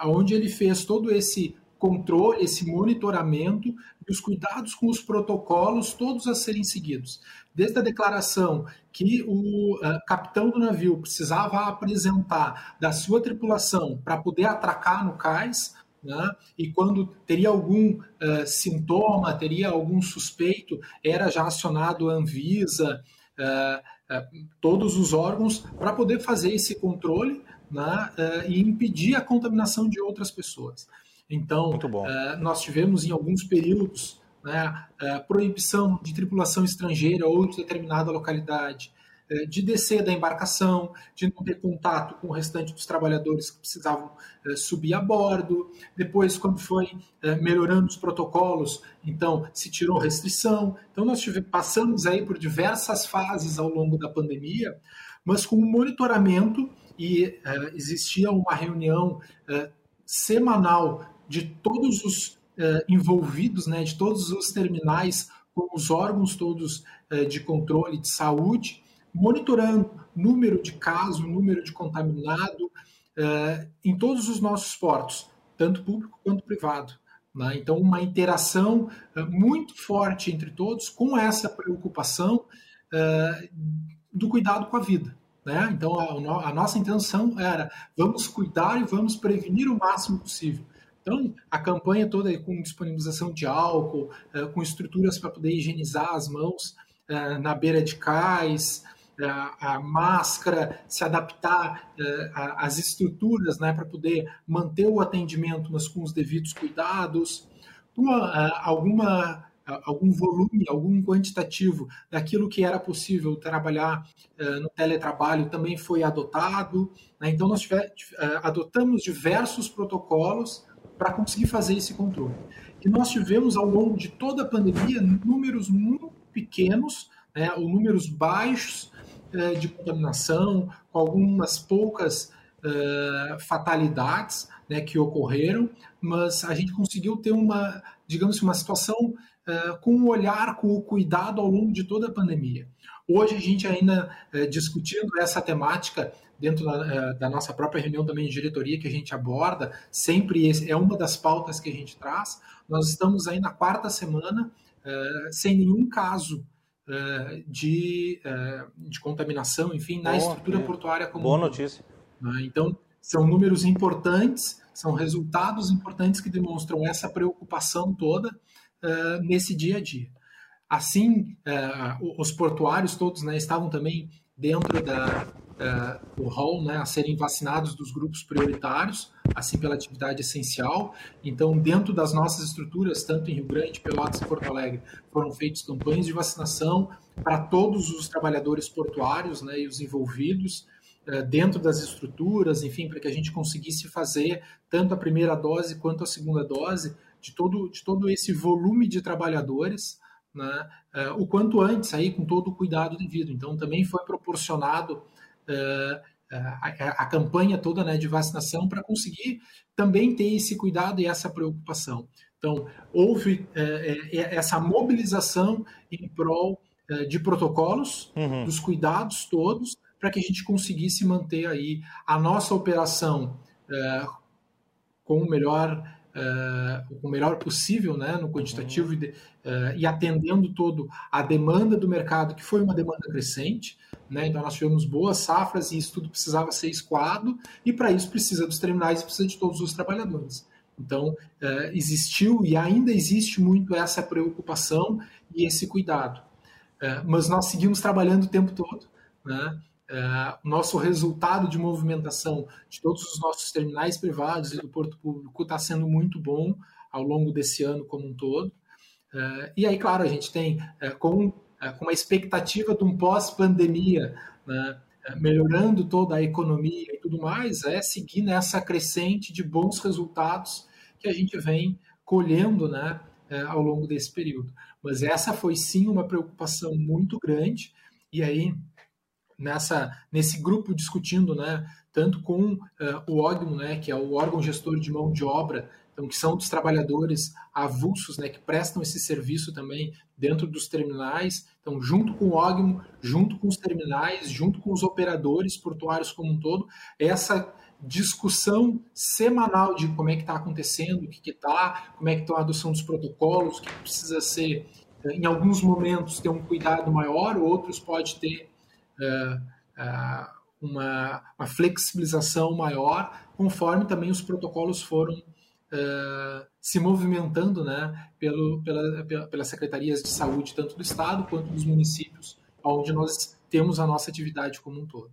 onde ele fez todo esse controle, esse monitoramento e os cuidados com os protocolos, todos a serem seguidos. Desde a declaração que o uh, capitão do navio precisava apresentar da sua tripulação para poder atracar no cais, né? e quando teria algum uh, sintoma, teria algum suspeito, era já acionado a Anvisa, uh, todos os órgãos, para poder fazer esse controle né? e impedir a contaminação de outras pessoas. Então, uh, nós tivemos em alguns períodos né, uh, proibição de tripulação estrangeira ou de determinada localidade, uh, de descer da embarcação, de não ter contato com o restante dos trabalhadores que precisavam subir a bordo. Depois, quando foi melhorando os protocolos, então se tirou restrição. Então, nós tivemos, passamos aí por diversas fases ao longo da pandemia, mas com um monitoramento e existia uma reunião semanal de todos os eh, envolvidos, né, de todos os terminais, com os órgãos todos eh, de controle de saúde, monitorando número de casos, número de contaminado eh, em todos os nossos portos, tanto público quanto privado. Né? Então, uma interação muito forte entre todos, com essa preocupação do cuidado com a vida. Né? Então, a, a, nossa intenção era vamos cuidar e vamos prevenir o máximo possível. Então, a campanha toda com disponibilização de álcool, eh, com estruturas para poder higienizar as mãos eh, na beira de cais, eh, a máscara, se adaptar às estruturas né, para poder manter o atendimento, mas com os devidos cuidados, alguma algum volume, algum quantitativo daquilo que era possível trabalhar no teletrabalho também foi adotado. Né? Então, nós tiver, adotamos diversos protocolos para conseguir fazer esse controle. E nós tivemos ao longo de toda a pandemia números muito pequenos, né, ou números baixos eh, de contaminação, com algumas poucas eh, fatalidades né, que ocorreram, mas a gente conseguiu ter uma, digamos, uma situação eh, com um olhar, com o cuidado ao longo de toda a pandemia. Hoje a gente ainda discutindo essa temática dentro da, eh, da, nossa própria reunião também de diretoria que a gente aborda, sempre esse, é uma das pautas que a gente traz. Nós estamos aí na quarta semana uh, sem nenhum caso uh, de, de contaminação, enfim, na estrutura portuária como Boa notícia. Né? Então, são números importantes, são resultados importantes que demonstram essa preocupação toda nesse dia a dia. Assim, os portuários todos né, estavam também dentro da, uh, o rol né, a serem vacinados dos grupos prioritários, assim pela atividade essencial. Então, dentro das nossas estruturas, tanto em Rio Grande, Pelotas e Porto Alegre, foram feitas campanhas de vacinação para todos os trabalhadores portuários né, e os envolvidos uh, dentro das estruturas, enfim, para que a gente conseguisse fazer tanto a primeira dose quanto a segunda dose de todo, de todo esse volume de trabalhadores. Né, uh, o quanto antes, aí com todo o cuidado devido. Então, também foi proporcionado uh, a, a, campanha toda né, de vacinação para conseguir também ter esse cuidado e essa preocupação. Então, houve essa mobilização em prol de protocolos, uhum. dos cuidados todos, para que a gente conseguisse manter aí a nossa operação com o melhor uh, o melhor possível né, no quantitativo uhum. e, uh, e, atendendo todo a demanda do mercado, que foi uma demanda crescente. Né? Então, nós tivemos boas safras e isso tudo precisava ser escoado, e para isso precisa dos terminais e precisa de todos os trabalhadores. Então, uh, existiu e ainda existe muito essa preocupação e esse cuidado. Mas nós seguimos trabalhando o tempo todo. Né? Uh, nosso resultado de movimentação de todos os nossos terminais privados e do porto público está sendo muito bom ao longo desse ano como um todo. e aí, claro, a gente tem, com é, com uma expectativa de um pós-pandemia, né, melhorando toda a economia e tudo mais, é seguir nessa crescente de bons resultados que a gente vem colhendo né, ao longo desse período. Mas essa foi sim uma preocupação muito grande, e aí nessa nesse grupo discutindo, né, tanto com uh, o órgão, né, que é o órgão gestor de mão de obra então que são dos trabalhadores avulsos, né, que prestam esse serviço também dentro dos terminais, então junto com o OGMO, junto com os terminais, junto com os operadores portuários como um todo, essa discussão semanal de como é que está acontecendo, o que está, como é que está a adoção dos protocolos, que precisa ser, em alguns momentos, ter um cuidado maior, outros pode ter uma, uma, flexibilização maior, conforme também os protocolos foram uh, se movimentando né, pelo, pela, pela, pelas secretarias de saúde, tanto do Estado quanto dos municípios, onde nós temos a nossa atividade como um todo.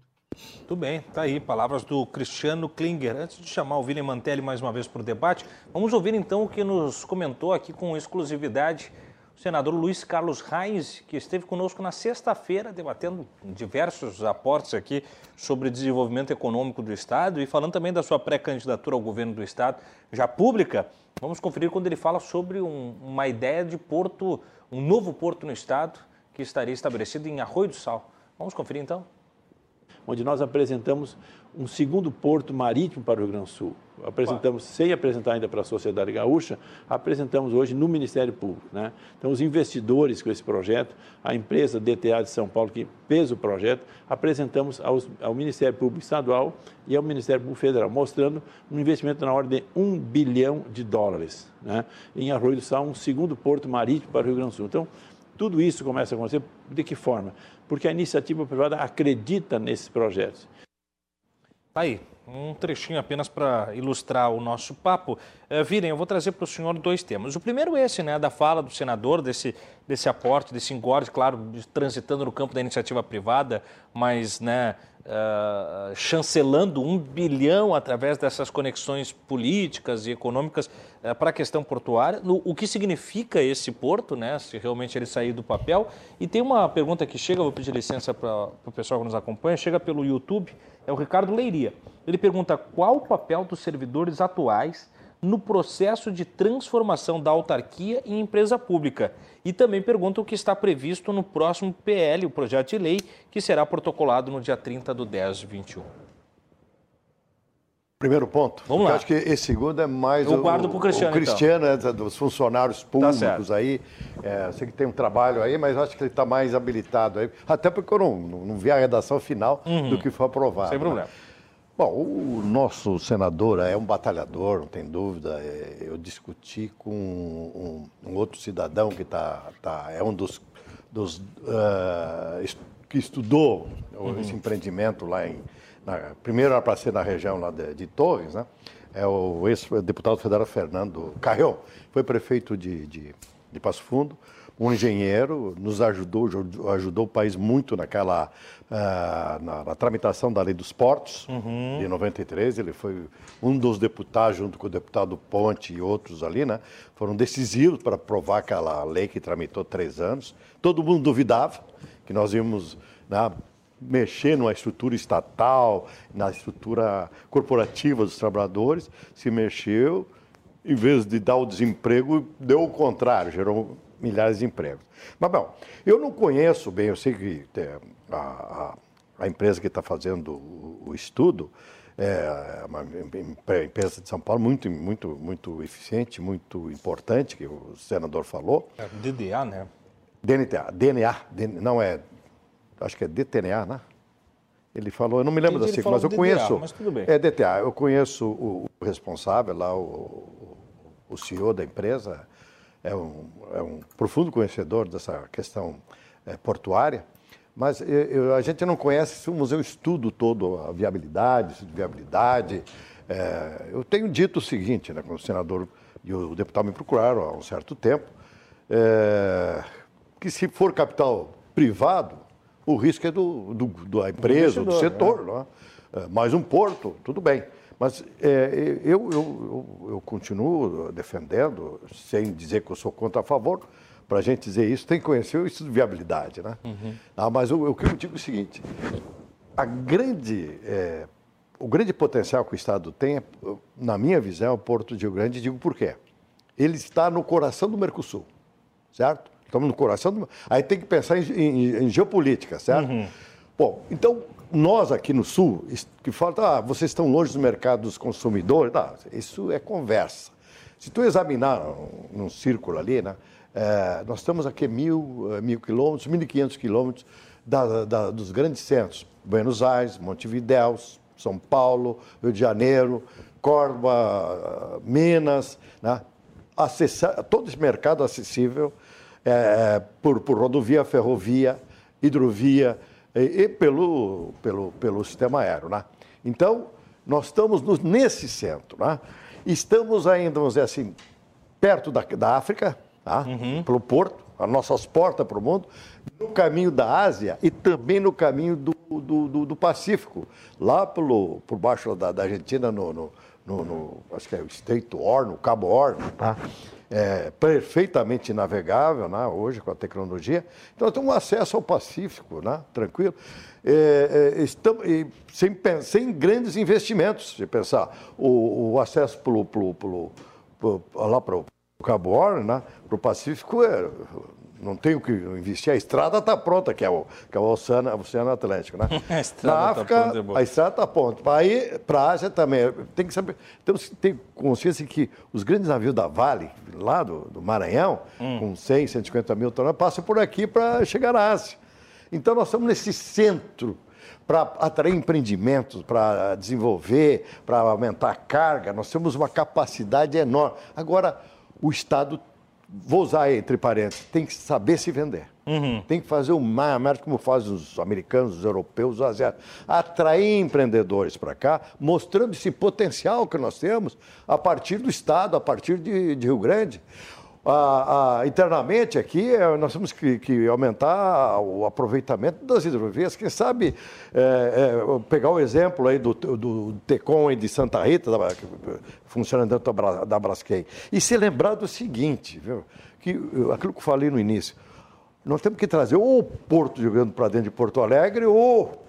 Tudo bem, tá aí, palavras do Cristiano Klinger. Antes de chamar o William Mantelli mais uma vez para o debate, vamos ouvir então o que nos comentou aqui com exclusividade o senador Luiz Carlos Reis, que esteve conosco na sexta-feira debatendo diversos aportes aqui sobre desenvolvimento econômico do Estado e falando também da sua pré-candidatura ao governo do Estado, já pública. Vamos conferir quando ele fala sobre um, uma ideia de porto, um novo porto no Estado que estaria estabelecido em Arroio do Sal. Vamos conferir então? Onde nós apresentamos um segundo porto marítimo para o Rio Grande do Sul. Apresentamos, sem apresentar ainda para a sociedade gaúcha, apresentamos hoje no Ministério Público. Né? Então, os investidores com esse projeto, a empresa DTA de São Paulo, que fez o projeto, apresentamos aos, ao Ministério Público Estadual e ao Ministério Público Federal, mostrando um investimento na ordem de um bilhão de dólares. Né? Em Arroio do Sal, um segundo porto marítimo para o Rio Grande do Sul. Então, tudo isso começa a acontecer de que forma? Porque a iniciativa privada acredita nesses projetos. Tá aí, um trechinho apenas para ilustrar o nosso papo. Uh, Virem, eu vou trazer para o senhor dois temas. O primeiro é esse, né, da fala do senador, desse, desse aporte, desse engorde, claro, transitando no campo da iniciativa privada, mas né, uh, chancelando um bilhão através dessas conexões políticas e econômicas uh, para a questão portuária. No, o que significa esse porto, né, se realmente ele sair do papel? E tem uma pergunta que chega, vou pedir licença para o pessoal que nos acompanha, chega pelo YouTube, é o Ricardo Leiria. Ele pergunta qual o papel dos servidores atuais no processo de transformação da autarquia em empresa pública. E também pergunta o que está previsto no próximo PL, o projeto de lei, que será protocolado no dia 30 do 10 de 21. Primeiro ponto. Vamos lá. Eu acho que esse segundo é mais Eu guardo pro Cristiano, o Cristiano então. é dos funcionários públicos aí. É, sei que tem um trabalho aí, mas acho que ele está mais habilitado aí. Até porque eu não, não, vi a redação final Uhum. do que foi aprovado. Sem né? Bom, o nosso senador é um batalhador, não tem dúvida. É, Eu discuti com um, um outro cidadão que tá, tá, é um dos, dos es- que estudou o- esse empreendimento lá em. na- primeiro era para ser na região lá de, de Torres, né? É o ex-deputado federal Fernando Carrion, foi prefeito de, de, de Passo Fundo, um engenheiro, nos ajudou, ajudou- o país muito naquela, ah, na, na tramitação da lei dos portos, de 93. Ele foi um dos deputados, junto com o deputado Ponte e outros ali, né? Foram decisivos para aprovar aquela lei que tramitou três anos. Todo mundo duvidava que nós íamos né, mexer numa estrutura estatal, na estrutura corporativa dos trabalhadores. Se mexeu, em vez de dar o desemprego, deu o contrário, gerou milhares de empregos. Mas, bom, eu não conheço bem, eu sei que é, a, a- a empresa que está fazendo o, o estudo é uma em- empresa de São Paulo muito, muito, muito eficiente, muito importante, que o senador falou. É, DDA, né? DNTA, DNA, DN não é, acho que é DTNA, né? Ele falou, eu não me lembro da Entendi, sigla, mas eu DDA, conheço. mas tudo bem. É DTA, eu conheço o, o responsável lá, o, o CEO da empresa, é um, é um profundo conhecedor dessa questão eh, portuária, mas eu- eu- a gente não conhece se o museu estuda todo a viabilidade, viabilidade. Eh, eu tenho dito o seguinte, né, quando o senador e o deputado me procuraram há um certo tempo, eh, que se for capital privado, o risco é do, do- da empresa, do, investidor, setor. é? Eh, Mais um porto, tudo bem. Mas eh, eu, eu, eu, eu continuo defendendo, sem dizer que eu sou contra a favor, para a gente dizer isso, tem que conhecer o estudo de viabilidade. Né? Ah, mas o, o que eu digo é o seguinte, a grande, eh, o grande potencial que o Estado tem, é, na minha visão, é o Porto de Rio Grande, e digo por quê. Ele está no coração do Mercosul, certo? Estamos no coração do... Aí tem que pensar em, em- em geopolítica, certo? Bom, então, nós aqui no Sul, que falam, ah, vocês estão longe do mercado dos consumidores, isso é conversa. Se tu examinar num círculo ali, né, é, nós estamos aqui mil, eh, mil quilômetros, mil e quinhentos quilômetros da, da, dos grandes centros. Buenos Aires, Montevidéu, São Paulo, Rio de Janeiro, Córdoba, Minas, né? Acessar, todo esse mercado acessível é, por, por rodovia, ferrovia, hidrovia e, e, pelo, pelo, pelo sistema aéreo. Né? Então, nós estamos no, nesse centro. Né? Estamos ainda, vamos dizer assim, perto da, da África, tá? uhum. pelo porto, as nossas portas para o mundo, no caminho da Ásia e também no caminho do, do, do, do Pacífico, lá pelo, por baixo da, da Argentina, no, no, no, no, acho que é o Estreito Horn, no Cabo Horn, tá? É, perfeitamente navegável né, hoje com a tecnologia. Então, nós temos acesso ao Pacífico, né, tranquilo, é, é, estamos, sem, sem grandes investimentos. Se pensar, o, o acesso pelo, pelo, pelo lá para o Cabo Horn, né, para o Pacífico, é, não tenho que investir, a estrada está pronta, que é o, que é o Oceano, Oceano Atlântico. Né? Na tá África, tá pronta, é a estrada está pronta. Para a Ásia também, tem que saber, temos que ter consciência que os grandes navios da Vale, lá do, do Maranhão, hum. com 100, 150 mil toneladas, passam por aqui para chegar à Ásia. Então, nós estamos nesse centro para atrair empreendimentos, para desenvolver, para aumentar a carga. Nós temos uma capacidade enorme. Agora, o Estado vou usar entre parênteses, tem que saber se vender. Uhum. Tem que fazer o mais, como fazem os americanos, os europeus, os asiáticos. Atrair empreendedores para cá, mostrando esse potencial que nós temos a partir do Estado, a partir de, de Rio Grande. Internamente aqui, eh, nós temos que, que, aumentar o aproveitamento das hidrovias. Quem sabe é, é, pegar o exemplo aí do, do, Tecom e de Santa Rita, da, funcionando dentro da, da Braskem, e se lembrar do seguinte, viu, que, aquilo que eu falei no início, nós temos que trazer ou o Porto de Grande para dentro de Porto Alegre, ou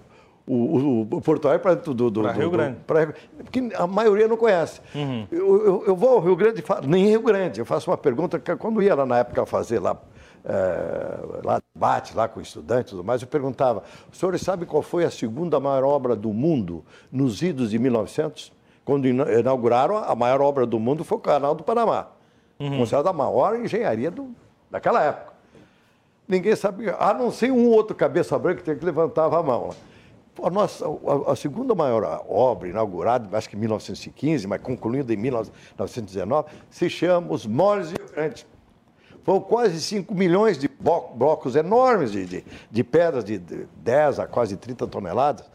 o, o, o Porto Alegre para do, do, Rio Grande. Pra, porque a maioria não conhece. Uhum. Eu, eu, eu, vou ao Rio Grande, nem Rio Grande, eu faço uma pergunta, que quando ia lá na época fazer lá, é, lá debate lá com estudantes e tudo mais, eu perguntava, os senhores sabem qual foi a segunda maior obra do mundo nos idos de 1900? Quando inauguraram, a maior obra do mundo foi o Canal do Panamá, uhum. considerada a maior engenharia do, daquela época. Ninguém sabia, a não ser um outro cabeça branca que levantava a mão lá. A, nossa, a, a, segunda maior obra, inaugurada, acho que em 1915, mas concluída em 1919, se chama Os Moles de Grande. Foram quase 5 milhões de blocos enormes de, de, de pedras de 10 a quase 30 toneladas.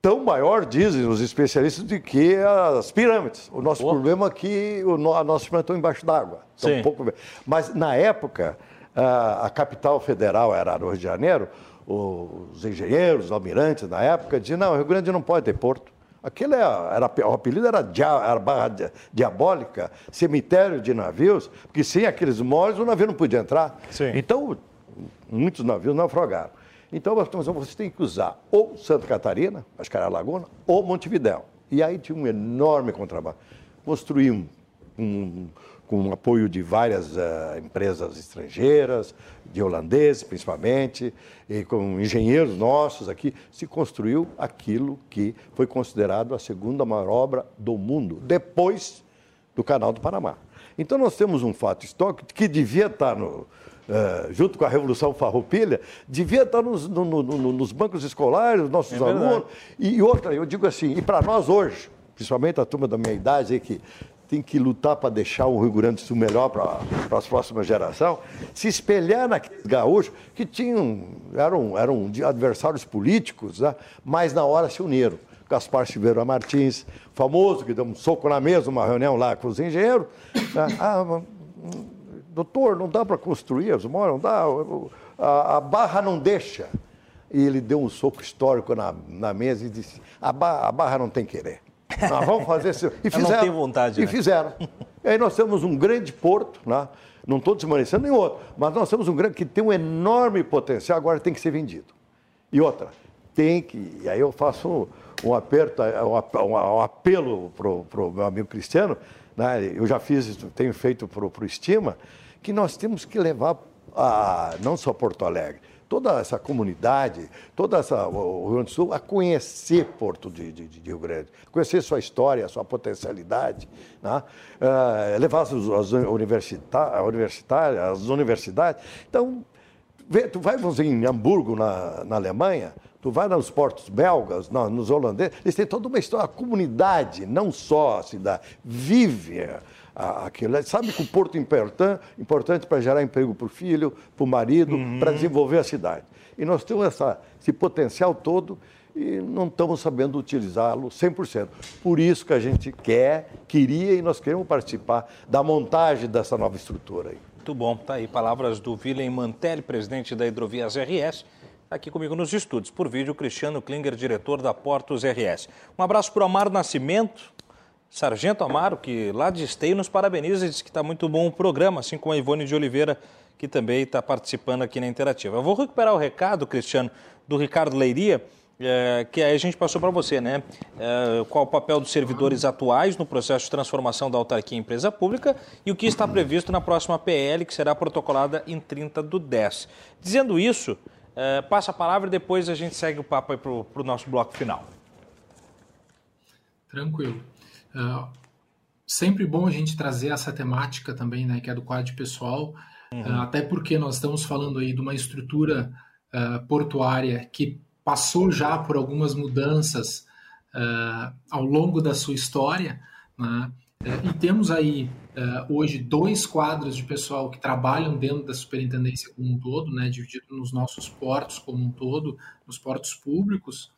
Tão maior, dizem os especialistas, do que as pirâmides. O nosso problema é que o, a nossa pirâmide está embaixo d'água. Um pouco... Mas, na época, a, a capital federal era Rio de Janeiro, os engenheiros, os almirantes na época diziam, não, o Rio Grande não pode ter porto. Aquilo era, era, o apelido era, dia, era barra diabólica, cemitério de navios, porque sem aqueles moles o navio não podia entrar. Sim. Então, muitos navios naufragaram. Então, nós estamos você tem que usar ou Santa Catarina, acho que era a Laguna, ou Montevidéu. E aí tinha um enorme contrabando. Construímos um, um com o apoio de várias uh, empresas estrangeiras, de holandeses principalmente, e com engenheiros nossos aqui, se construiu aquilo que foi considerado a segunda maior obra do mundo, depois do Canal do Panamá. Então nós temos um fato histórico que devia estar no, Uh, junto com a Revolução Farroupilha, devia estar nos, no, no, no, nos bancos escolares, nossos é alunos. E, e, outra, eu digo assim, e para nós hoje, principalmente a turma da minha idade, aí, que tem que lutar para deixar o Rio Grande do Sul melhor para as próximas gerações, se espelhar naqueles gaúchos que tinham, eram, eram adversários políticos, né? mas na hora se uniram. Gaspar Silveira Martins, famoso, que deu um soco na mesa, uma reunião lá com os engenheiros. Né? Ah, doutor, não dá para construir as não dá, a, a, barra não deixa. E ele deu um soco histórico na, na mesa e disse, a a barra não tem querer. Nós vamos fazer isso. E fizeram. não tenho vontade. E né? fizeram. E aí nós temos um grande porto, né? não estou desmanecendo nem outro, mas nós temos um grande que tem um enorme potencial, agora tem que ser vendido. E outra, tem que. E aí eu faço um, aperto, um, um apelo para o meu amigo Cristiano, né? eu já fiz, tenho feito para o Estima, que nós temos que levar a, não só Porto Alegre, toda essa comunidade, toda essa, o Rio Grande do Sul, a conhecer Porto de, de, de Rio Grande, conhecer sua história, sua potencialidade, né? uh, levar as, as universitárias, as universidades. Então, vê, tu vai em Hamburgo, na, na Alemanha, tu vai nos portos belgas, nos holandeses, eles têm toda uma história, a comunidade, não só a cidade, vive aquilo. Sabe que o porto é importante, importante para gerar emprego para o filho, para o marido, uhum. para desenvolver a cidade. E nós temos essa, esse potencial todo e não estamos sabendo utilizá-lo 100%. Por isso que a gente quer, queria e nós queremos participar da montagem dessa nova estrutura aí. Muito bom, tá aí palavras do Willem Mantelli, presidente da Hidrovias RS, tá aqui comigo nos estúdios. Por vídeo, Cristiano Klinger, diretor da Portos RS. Um abraço para o Amaro Nascimento, Sargento Amaro, que lá de Esteio nos parabeniza e diz que está muito bom o programa, assim como a Ivone de Oliveira, que também está participando aqui na Interativa. Eu vou recuperar o recado, Cristiano, do Ricardo Leiria, é, que aí a gente passou para você, né? É, qual o papel dos servidores atuais no processo de transformação da autarquia em empresa pública e o que está previsto na próxima PL, que será protocolada em 30 do 10. Dizendo isso, é, passa a palavra e depois a gente segue o papo para o nosso bloco final. Tranquilo. Uh, sempre bom a gente trazer essa temática também, né, que é do quadro pessoal, uhum. uh, até porque nós estamos falando aí de uma estrutura uh, portuária que passou já por algumas mudanças ao longo da sua história, né? uh, e temos aí uh, hoje dois quadros de pessoal que trabalham dentro da superintendência como um todo, né? dividido nos nossos portos como um todo, nos portos públicos,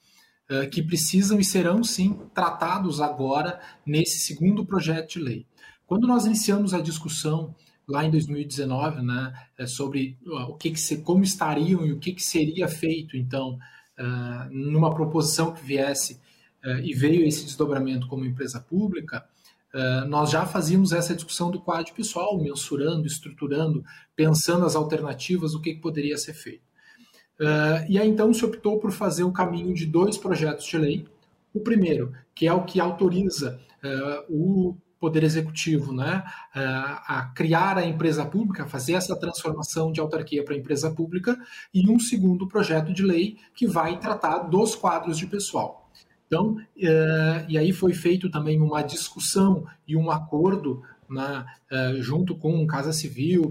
que precisam e serão sim tratados agora nesse segundo projeto de lei. Quando nós iniciamos a discussão lá em 2019, né, sobre o que, que como estariam e o que, que seria feito então uh, numa proposição que viesse uh, e veio esse desdobramento como empresa pública, nós já fazíamos essa discussão do quadro pessoal, mensurando, estruturando, pensando as alternativas, o que, que poderia ser feito. E aí então se optou por fazer o caminho de dois projetos de lei. O primeiro, que é o que autoriza o Poder Executivo né, a criar a empresa pública, fazer essa transformação de autarquia para empresa pública, e um segundo projeto de lei que vai tratar dos quadros de pessoal. Então, e aí foi feito também uma discussão e um acordo né, é, junto com Casa Civil,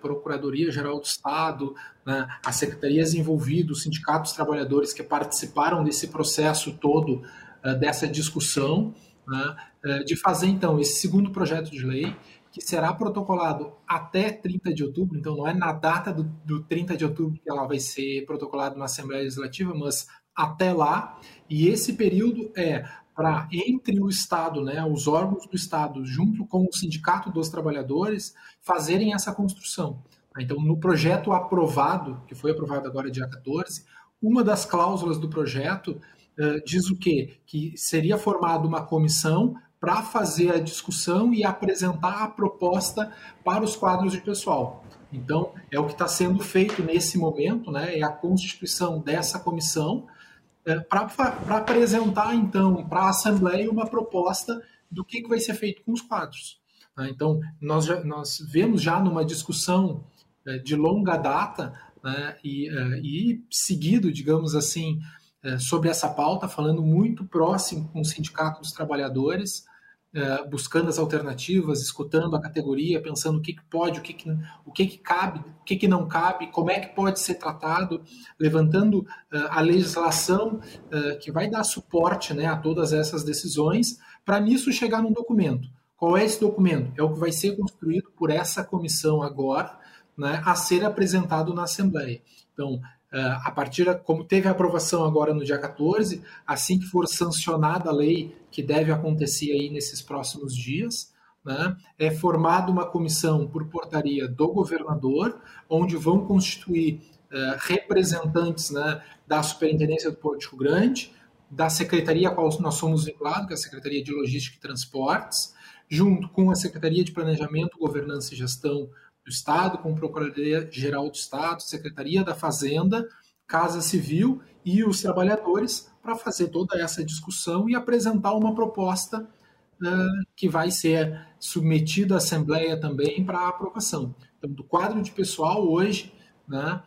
Procuradoria Geral do Estado, né, as secretarias envolvidas, os sindicatos trabalhadores que participaram desse processo todo, é, dessa discussão, né, é, de fazer, então, esse segundo projeto de lei, que será protocolado até 30 de outubro, então não é na data do, do 30 de outubro que ela vai ser protocolada na Assembleia Legislativa, mas até lá, e esse período é para entre o Estado, né, os órgãos do Estado, junto com o Sindicato dos Trabalhadores, fazerem essa construção. Então, no projeto aprovado, que foi aprovado agora dia 14, uma das cláusulas do projeto uh, diz o quê? Que seria formada uma comissão para fazer a discussão e apresentar a proposta para os quadros de pessoal. Então, é o que está sendo feito nesse momento, né? é a constituição dessa comissão, é, para apresentar, então, para a Assembleia uma proposta do que, que vai ser feito com os quadros. Né? Então, nós, já, nós vemos já numa discussão é, de longa data né? e, é, e seguido, digamos assim, é, sobre essa pauta, falando muito próximo com o Sindicato dos Trabalhadores, é, buscando as alternativas, escutando a categoria, pensando o que, que pode, o que, que, o que, que cabe, o que, que não cabe, como é que pode ser tratado, levantando uh, a legislação uh, que vai dar suporte né, a todas essas decisões, para nisso chegar num documento. Qual é esse documento? É o que vai ser construído por essa comissão agora, né, a ser apresentado na Assembleia. Então, a partir, como teve a aprovação agora no dia 14, assim que for sancionada a lei, que deve acontecer aí nesses próximos dias, né, é formada uma comissão por portaria do governador, onde vão constituir uh, representantes né, da Superintendência do Porto Rio Grande, da secretaria a qual nós somos vinculados, que é a Secretaria de Logística e Transportes, junto com a Secretaria de Planejamento, Governança e Gestão do Estado, com Procuradoria-Geral do Estado, Secretaria da Fazenda, Casa Civil e os trabalhadores para fazer toda essa discussão e apresentar uma proposta uh, que vai ser submetida à Assembleia também para aprovação. Então, do quadro de pessoal hoje, né,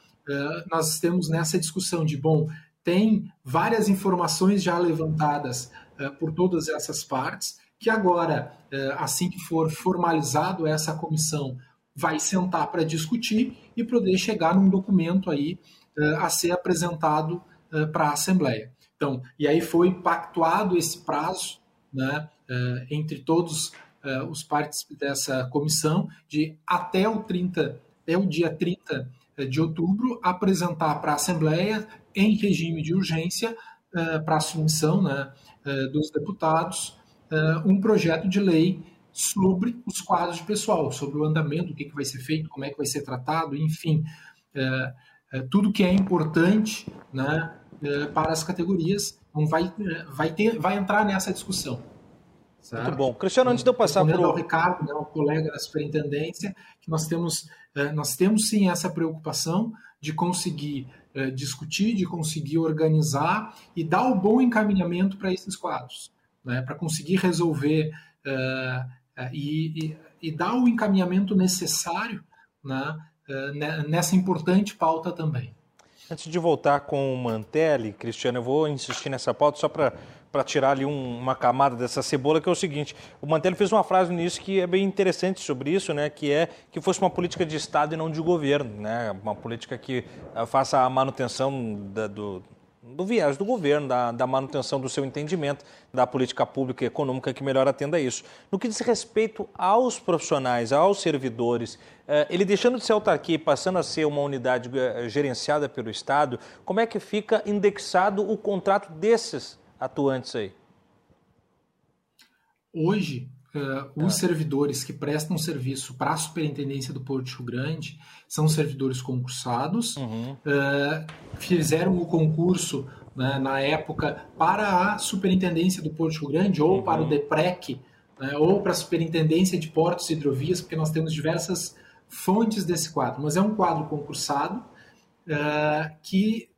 nós estamos nessa discussão de, bom, tem várias informações já levantadas por todas essas partes, que agora, assim que for formalizado essa comissão, vai sentar para discutir e poder chegar num documento aí a ser apresentado para a Assembleia. Então, e aí foi pactuado esse prazo né, entre todos os partes dessa comissão de até o 30, até o dia 30 de outubro, apresentar para a Assembleia, em regime de urgência, para a submissão né, dos deputados, um projeto de lei sobre os quadros de pessoal, sobre o andamento, o que, que vai ser feito, como é que vai ser tratado, enfim, é, é, tudo que é importante né, é, para as categorias vai, vai, ter, vai entrar nessa discussão. Certo? Muito bom. Cristiano, antes de eu passar para o Ricardo, né, o colega da superintendência, que nós temos, nós temos sim essa preocupação de conseguir discutir, de conseguir organizar e dar o bom encaminhamento para esses quadros, né, para conseguir resolver é, e, e, e dar o encaminhamento necessário né, é, nessa importante pauta também. Antes de voltar com o Mantelli, Cristiano, eu vou insistir nessa pauta só para para tirar ali um, uma camada dessa cebola, que é o seguinte: o Mantelli fez uma frase início que é bem interessante sobre isso, né? Que é que fosse uma política de Estado e não de governo, né? Uma política que eh, faça a manutenção da, do, do viés do governo, da, da, manutenção do seu entendimento, da política pública e econômica que melhor atenda a isso. No que diz respeito aos profissionais, aos servidores, eh, ele deixando de ser autarquia e passando a ser uma unidade eh, gerenciada pelo Estado, como é que fica indexado o contrato desses atuantes aí? Hoje, Uh, os é. servidores que prestam serviço para a Superintendência do Porto Rio Grande são servidores concursados, uhum. uh, fizeram o concurso né, na época para a Superintendência do Porto Rio Grande ou uhum. para o uhum. DEPREC, né, ou para a Superintendência de Portos e Hidrovias, porque nós temos diversas fontes desse quadro, mas é um quadro concursado uh, que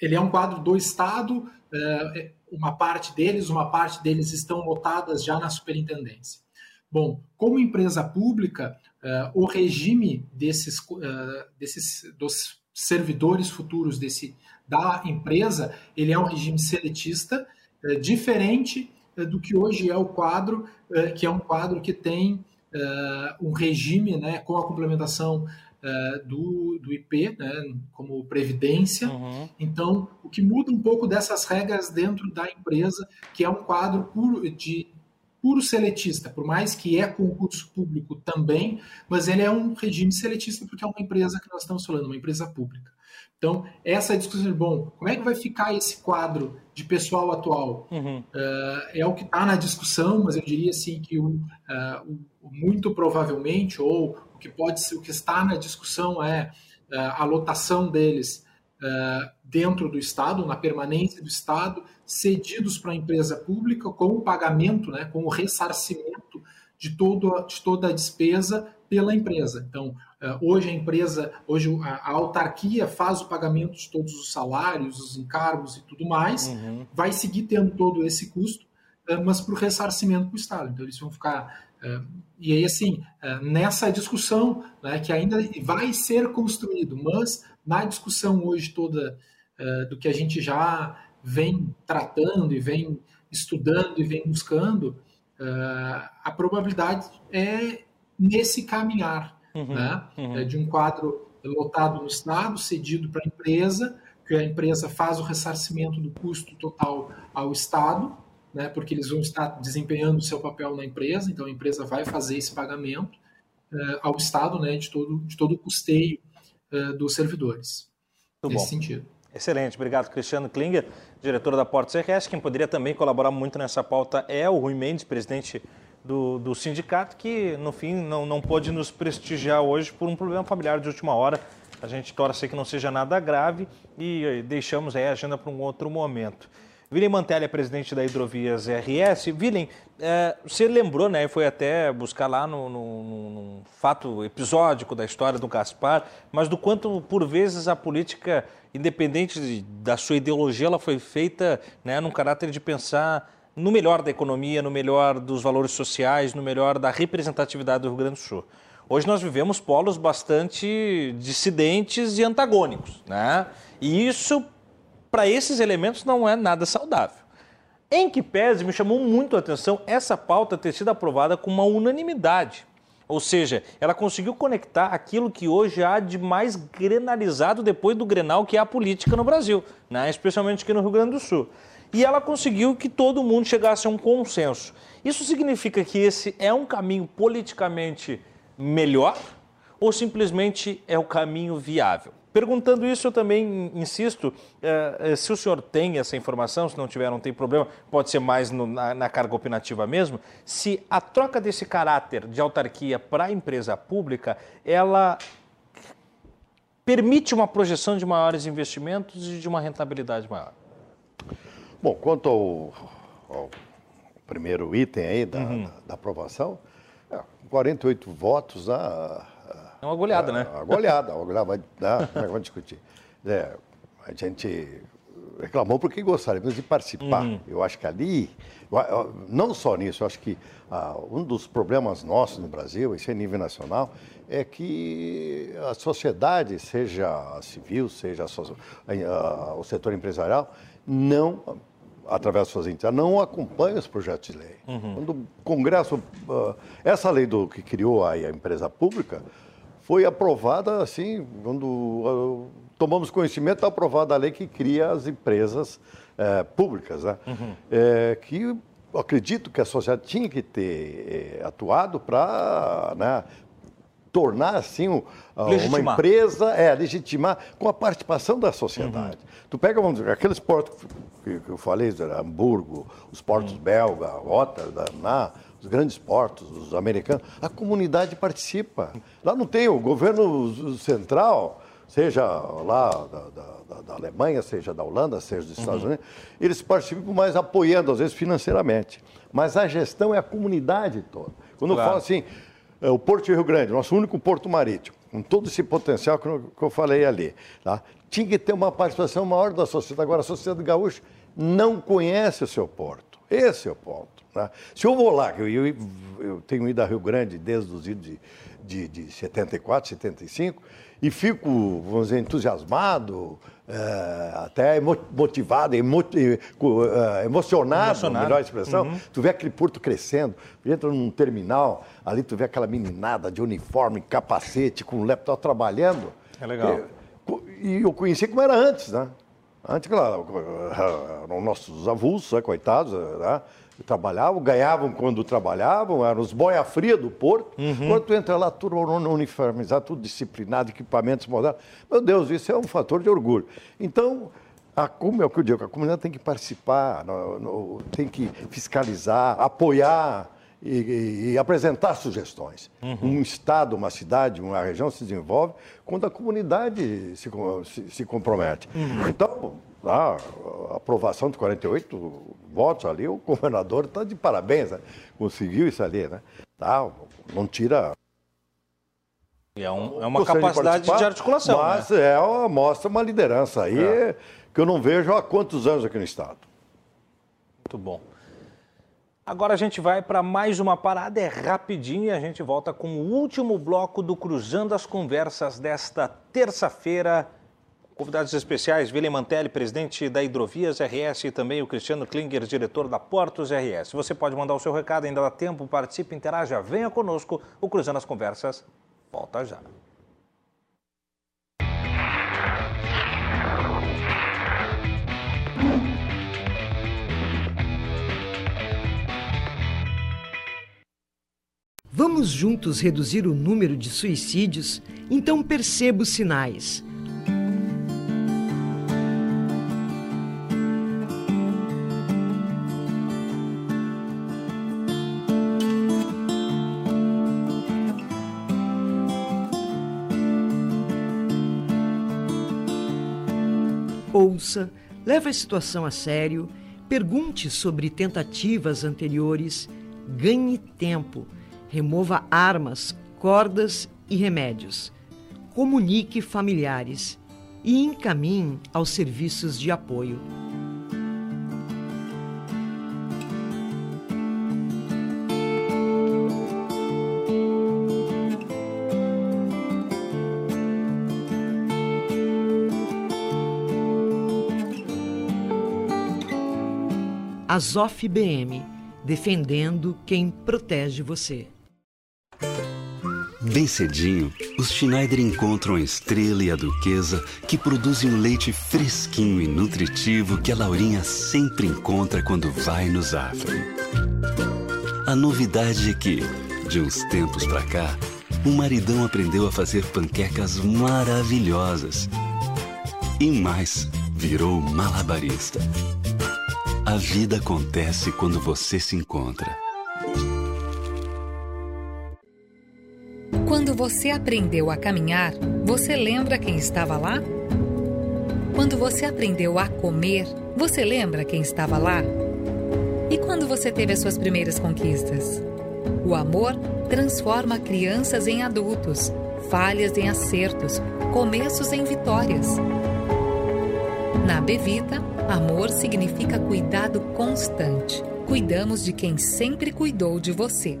ele é um quadro do Estado, uma parte deles, uma parte deles estão lotadas já na superintendência. Bom, como empresa pública, uh, o regime desses, uh, desses dos servidores futuros desse, da empresa, ele é um regime seletista, uh, diferente do que hoje é o quadro, que é um quadro que tem um regime né, com a complementação do, do IP, né, como previdência. Uhum. Então, o que muda um pouco dessas regras dentro da empresa, que é um quadro puro de puro seletista, por mais que é concurso público também, mas ele é um regime seletista porque é uma empresa que nós estamos falando, uma empresa pública. Então, essa discussão de, bom, como é que vai ficar esse quadro de pessoal atual? Uhum. Uh, é o que está na discussão, mas eu diria assim que o, uh, o, muito provavelmente, ou o que pode ser, o que está na discussão é uh, a lotação deles dentro do Estado, na permanência do Estado, cedidos para a empresa pública com o pagamento, né, com o ressarcimento de, todo, de toda a despesa pela empresa. Então, eh, hoje a empresa, hoje a, autarquia faz o pagamento de todos os salários, os encargos e tudo mais, uhum. vai seguir tendo todo esse custo, eh, mas para o ressarcimento para o Estado. Então, eles vão ficar. Eh, e aí, assim, nessa discussão, né, que ainda vai ser construído, mas na discussão hoje toda do que a gente já vem tratando e vem estudando e vem buscando, uh, a probabilidade é nesse caminhar, uhum, né? Uhum. É de um quadro lotado no Estado, cedido para a empresa, que a empresa faz o ressarcimento do custo total ao Estado, né? porque eles vão estar desempenhando o seu papel na empresa, então a empresa vai fazer esse pagamento uh, ao Estado né? de, todo, de todo o custeio uh, dos servidores. Muito nesse bom. sentido. Excelente, obrigado Cristiano Klinger, diretor da Portos RS. Quem poderia também colaborar muito nessa pauta é o Rui Mendes, presidente do, do sindicato, que no fim não, não pôde nos prestigiar hoje por um problema familiar de última hora. A gente torce que não seja nada grave e deixamos aí a agenda para um outro momento. William Mantelli é presidente da Hidrovias RS. William, é, você lembrou, né? Foi até buscar lá no, no, no, fato episódico da história do Gaspar, mas do quanto, por vezes, a política, independente de, da sua ideologia, ela foi feita né, num caráter de pensar no melhor da economia, no melhor dos valores sociais, no melhor da representatividade do Rio Grande do Sul. Hoje nós vivemos polos bastante dissidentes e antagônicos, né? E isso, para esses elementos, não é nada saudável. Em que pese, me chamou muito a atenção essa pauta ter sido aprovada com uma unanimidade. Ou seja, ela conseguiu conectar aquilo que hoje há de mais grenalizado depois do Grenal, que é a política no Brasil, né? especialmente aqui no Rio Grande do Sul. E ela conseguiu que todo mundo chegasse a um consenso. Isso significa que esse é um caminho politicamente melhor ou simplesmente é o caminho viável? Perguntando isso, eu também insisto, eh, se o senhor tem essa informação, se não tiver, não tem problema, pode ser mais no, na, na, carga opinativa mesmo, se a troca desse caráter de autarquia para a empresa pública, ela permite uma projeção de maiores investimentos e de uma rentabilidade maior. Bom, quanto ao, ao primeiro item aí da, uhum. da, da aprovação, é, 48 votos, a, é uma goleada, né? Uma goleada, uma goleada, vai, né? vamos discutir. É, a gente reclamou porque gostaríamos de participar. Uhum. Eu acho que ali, não só nisso, eu acho que uh, um dos problemas nossos no Brasil, esse é nível nacional, é que a sociedade, seja civil, seja a, uh, o setor empresarial, não através das suas entidades, não acompanha os projetos de lei. Uhum. Quando o Congresso, uh, essa lei do que criou a, a empresa pública, foi aprovada assim, quando uh, tomamos conhecimento, está aprovada a lei que cria as empresas uh, públicas, né? Uhum. É, que acredito que a sociedade tinha que ter é, atuado para né, tornar assim uma empresa, é, legitimar com a participação da sociedade. Uhum. Tu pega, vamos dizer, aqueles portos que, que eu falei, Hamburgo, os portos uhum. belga, Rotterdam, né? Os grandes portos, os americanos, a comunidade participa. Lá não tem o governo central, seja lá da, da, da Alemanha, seja da Holanda, seja dos Estados uhum. Unidos, eles participam mais apoiando, às vezes financeiramente. Mas a gestão é a comunidade toda. Quando claro. eu falo assim, é o Porto de Rio Grande, nosso único porto marítimo, com todo esse potencial que eu, que eu falei ali, tá? tinha que ter uma participação maior da sociedade. Agora, a sociedade gaúcha não conhece o seu porto. Esse é o ponto. Tá? Se eu vou lá, eu, eu, eu tenho ido a Rio Grande desde os idos de, de, de 74, 75, e fico, vamos dizer, entusiasmado, é, até motivado, emo, é, emocionado, emocionado, melhor expressão. Uhum. Tu vê aquele porto crescendo, entra num terminal, ali tu vê aquela meninada de uniforme, capacete, com laptop trabalhando. É legal. E, e eu conheci como era antes, né? Antes, claro, eram nossos avulsos, né, coitados, né? Trabalhavam, ganhavam quando trabalhavam, eram os boia fria do porto. Uhum. Quando tu entra lá, tudo uniformizado, tudo disciplinado, equipamentos modernos. Meu Deus, isso é um fator de orgulho. Então, a, como é o que eu digo, a comunidade tem que participar, no, no, tem que fiscalizar, apoiar e, e, e apresentar sugestões. Uhum. Um estado, uma cidade, uma região se desenvolve quando a comunidade se, se, se compromete. Uhum. Então, a aprovação de 48 votos ali, o governador está de parabéns, né? conseguiu isso ali, né? Tá, não tira. É, um, é uma capacidade de, de, articulação. Mas né? é, mostra uma liderança aí é. que eu não vejo há quantos anos aqui no Estado. Muito bom. Agora a gente vai para mais uma parada, é rapidinho e a gente volta com o último bloco do Cruzando as Conversas desta terça-feira. Convidados especiais, William Mantelli, presidente da Hidrovias RS e também o Cristiano Klinger, diretor da Portos RS. Você pode mandar o seu recado, ainda dá tempo, participe, interaja, venha conosco. O Cruzando as Conversas volta já. Vamos juntos reduzir o número de suicídios? Então perceba os sinais. Ouça, leve a situação a sério, pergunte sobre tentativas anteriores, ganhe tempo remova armas, cordas e remédios. Comunique familiares e encaminhe aos serviços de apoio. Azof BM, defendendo quem protege você. Bem cedinho, os Schneider encontram a estrela e a duquesa que produzem um leite fresquinho e nutritivo que a Laurinha sempre encontra quando vai no Zafari. A novidade é que, de uns tempos pra cá, o maridão aprendeu a fazer panquecas maravilhosas. E mais, virou malabarista. A vida acontece quando você se encontra. Quando você aprendeu a caminhar, você lembra quem estava lá? Quando você aprendeu a comer, você lembra quem estava lá? E quando você teve as suas primeiras conquistas? O amor transforma crianças em adultos, falhas em acertos, começos em vitórias. Na Bevita, amor significa cuidado constante. Cuidamos de quem sempre cuidou de você.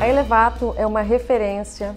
A Elevato é uma referência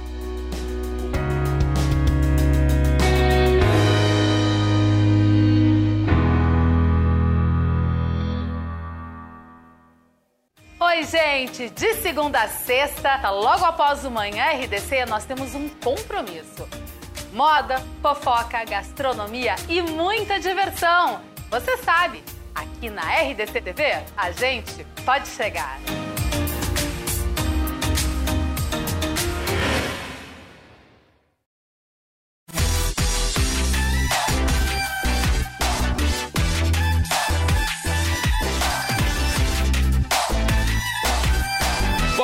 Gente! De segunda a sexta, tá logo após o Manhã RDC, nós temos um compromisso. Moda, fofoca, gastronomia e muita diversão. Você sabe, aqui na RDC TV, a gente pode chegar.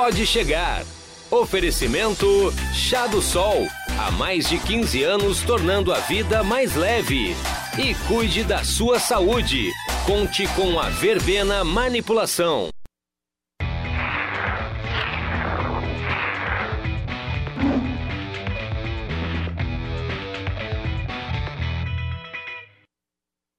Pode chegar. Oferecimento Chá do Sol. Há mais de 15 anos tornando a vida mais leve. E cuide da sua saúde. Conte com a Verbena Manipulação.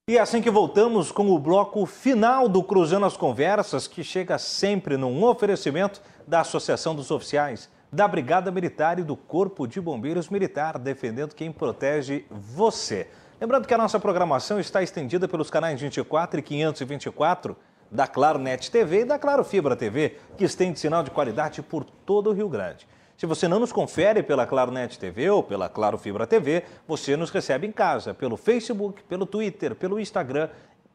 E assim que voltamos com o bloco final do Cruzando as Conversas, que chega sempre num oferecimento da Associação dos Oficiais, da Brigada Militar e do Corpo de Bombeiros Militar, defendendo quem protege você. Lembrando que a nossa programação está estendida pelos canais 24 e 524 da Claro Net TV e da Claro Fibra TV, que estende sinal de qualidade por todo o Rio Grande. Se você não nos confere pela Claro Net TV ou pela Claro Fibra TV, você nos recebe em casa, pelo Facebook, pelo Twitter, pelo Instagram,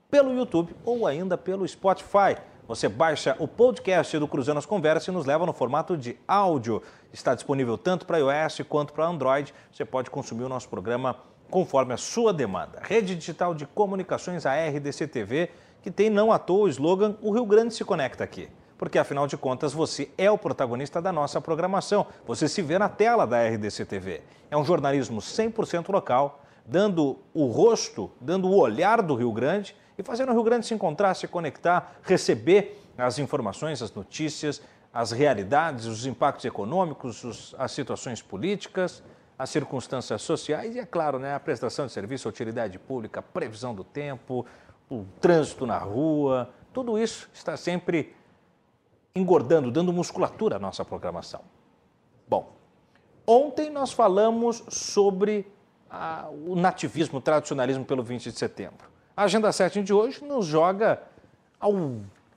pelo YouTube ou ainda pelo Spotify. Você baixa o podcast do Cruzando as Conversas e nos leva no formato de áudio. Está disponível tanto para iOS quanto para Android. Você pode consumir o nosso programa conforme a sua demanda. Rede Digital de Comunicações, a RDC TV, que tem não à toa o slogan O Rio Grande se conecta aqui porque afinal de contas você é o protagonista da nossa programação. Você se vê na tela da RDC TV. É um jornalismo 100% local, dando o rosto, dando o olhar do Rio Grande e fazendo o Rio Grande se encontrar, se conectar, receber as informações, as notícias, as realidades, os impactos econômicos, os, as situações políticas, as circunstâncias sociais e, é claro, né, a prestação de serviço, a utilidade pública, a previsão do tempo, o trânsito na rua, tudo isso está sempre engordando, dando musculatura à nossa programação. Bom, ontem nós falamos sobre ah, o nativismo, o tradicionalismo pelo 20 de setembro. A Agenda 7 de hoje nos joga ao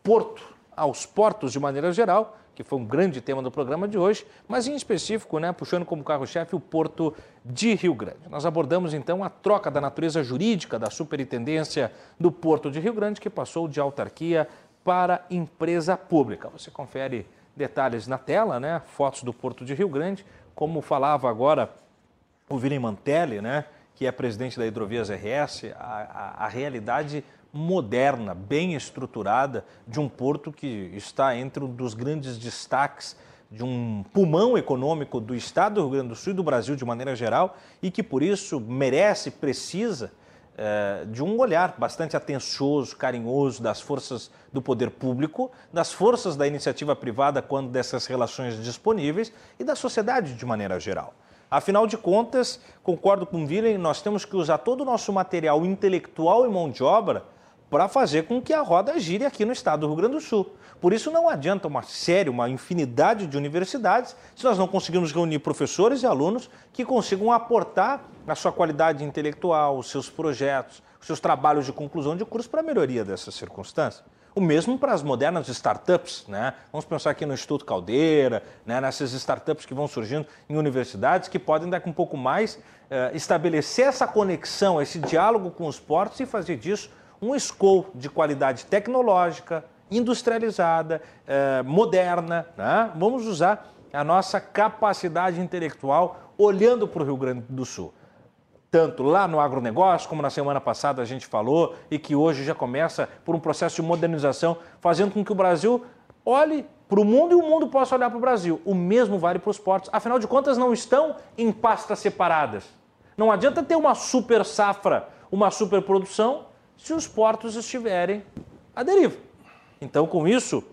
porto, aos portos de maneira geral, que foi um grande tema do programa de hoje, mas em específico, né, puxando como carro-chefe o porto de Rio Grande. Nós abordamos então a troca da natureza jurídica da superintendência do porto de Rio Grande, que passou de autarquia para empresa pública. Você confere detalhes na tela, né? Fotos do Porto de Rio Grande, como falava agora o Vini Mantelli, né? Que é presidente da Hidrovias RS, a, a, a realidade moderna, bem estruturada de um porto que está entre um dos grandes destaques de um pulmão econômico do Estado do Rio Grande do Sul e do Brasil de maneira geral e que por isso merece, precisa de um olhar bastante atencioso, carinhoso das forças do poder público, das forças da iniciativa privada quando dessas relações disponíveis e da sociedade de maneira geral. Afinal de contas, concordo com o Willem, nós temos que usar todo o nosso material intelectual e mão de obra para fazer com que a roda gire aqui no estado do Rio Grande do Sul. Por isso não adianta uma série, uma infinidade de universidades, se nós não conseguirmos reunir professores e alunos que consigam aportar a sua qualidade intelectual, os seus projetos, os seus trabalhos de conclusão de curso para a melhoria dessas circunstâncias. O mesmo para as modernas startups, né? Vamos pensar aqui no Instituto Caldeira, né? nessas startups que vão surgindo em universidades que podem daqui um pouco mais eh, estabelecer essa conexão, esse diálogo com os portos e fazer disso um school de qualidade tecnológica, industrializada, eh, moderna. Né? Vamos usar a nossa capacidade intelectual olhando para o Rio Grande do Sul. Tanto lá no agronegócio, como na semana passada a gente falou, e que hoje já começa por um processo de modernização, fazendo com que o Brasil olhe para o mundo e o mundo possa olhar para o Brasil. O mesmo vale para os portos. Afinal de contas, não estão em pastas separadas. Não adianta ter uma super safra, uma super produção, se os portos estiverem à deriva. Então, com isso,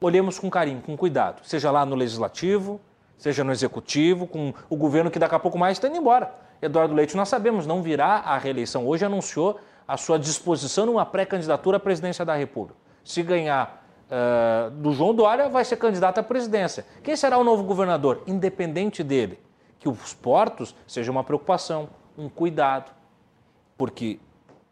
olhemos com carinho, com cuidado, seja lá no legislativo, seja no executivo, com o governo que daqui a pouco mais está indo embora. Eduardo Leite, nós sabemos, não virá à reeleição. Hoje anunciou a sua disposição numa pré-candidatura à presidência da República. Se ganhar uh, do João Dória, vai ser candidato à presidência. Quem será o novo governador? Independente dele. Que os portos sejam uma preocupação, um cuidado. Porque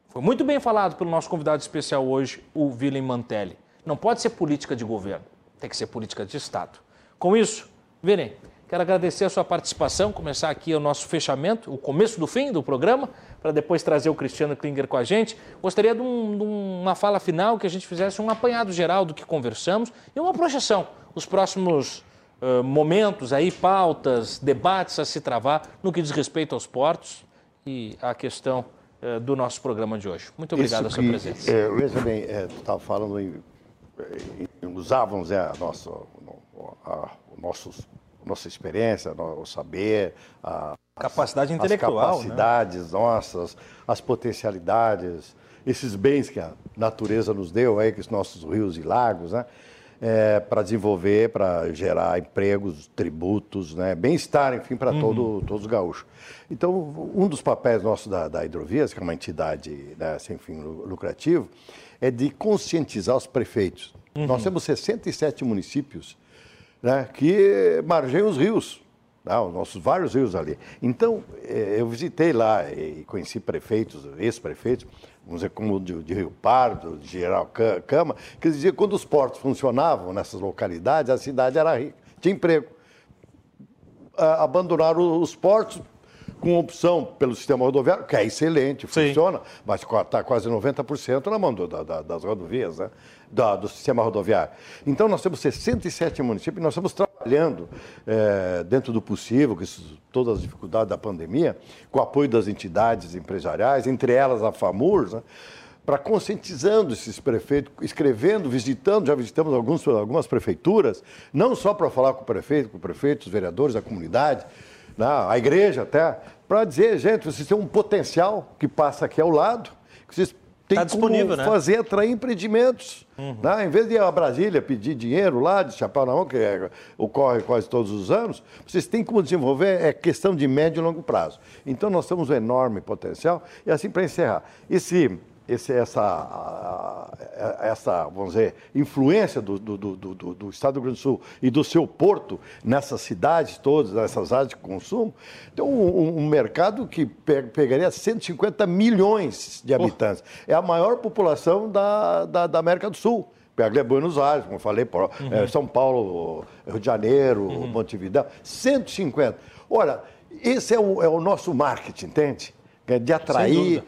foi muito bem falado pelo nosso convidado especial hoje, o Willem Mantelli. Não pode ser política de governo, tem que ser política de Estado. Com isso, Virem, quero agradecer a sua participação, começar aqui o nosso fechamento, o começo do fim do programa, para depois trazer o Cristiano Klinger com a gente. Gostaria de, um, de, uma fala final, que a gente fizesse um apanhado geral do que conversamos e uma projeção, os próximos uh, momentos aí, pautas, debates a se travar no que diz respeito aos portos e à questão do nosso programa de hoje. Muito obrigado Isso a sua presença. É, veja bem, estava falando em usávamos é, a nossa, a, nossos, nossa experiência, o saber, a, capacidade as, intelectual, as né? capacidades né? nossas, as potencialidades, esses bens que a natureza nos deu, aí, que os nossos rios e lagos, né? É, para desenvolver, para gerar empregos, tributos, né? bem-estar, enfim, para uhum. todo, todos os gaúchos. Então, um dos papéis nossos da, da Hidrovias, que é uma entidade né, sem fim lucrativo, é de conscientizar os prefeitos. Uhum. Nós temos 67 municípios né, que margeiam os rios, né, os nossos vários rios ali. Então, eh, eu visitei lá e conheci prefeitos, ex-prefeitos, vamos dizer, como de, de, Rio Pardo, de Geral Cama, que diziam que quando os portos funcionavam nessas localidades, a cidade era rica, tinha emprego. Abandonaram os portos, com opção pelo sistema rodoviário, que é excelente, funciona, Sim. mas está quase 90% na mão do, da, das rodovias, né? Da, do sistema rodoviário. Então, nós temos 67 municípios nós estamos trabalhando é, dentro do possível, com todas as dificuldades da pandemia, com o apoio das entidades empresariais, entre elas a FAMURS, né? para conscientizando esses prefeitos, escrevendo, visitando, já visitamos alguns, algumas prefeituras, não só para falar com o prefeito, com o prefeito, os vereadores, a comunidade, né, a igreja até, para dizer, gente, vocês têm um potencial que passa aqui ao lado, que vocês têm tá como né? fazer atrair empreendimentos. Uhum. Né? Em vez de ir a Brasília pedir dinheiro lá, de chapéu na mão, que é, ocorre quase todos os anos, vocês têm como desenvolver, é questão de médio e longo prazo. Então nós temos um enorme potencial. E assim, para encerrar, esse esse, essa, essa, vamos dizer, influência do, do, do, do, do Estado do Rio Grande do Sul e do seu porto nessas cidades todas, nessas áreas de consumo, tem um, um mercado que pegaria 150 milhões de habitantes. Oh. É a maior população da, da, da América do Sul pega Buenos Aires, como eu falei, uhum. é, São Paulo, Rio de Janeiro, uhum. Montevideo, 150. Olha, esse é o, é o nosso marketing, entende? De atrair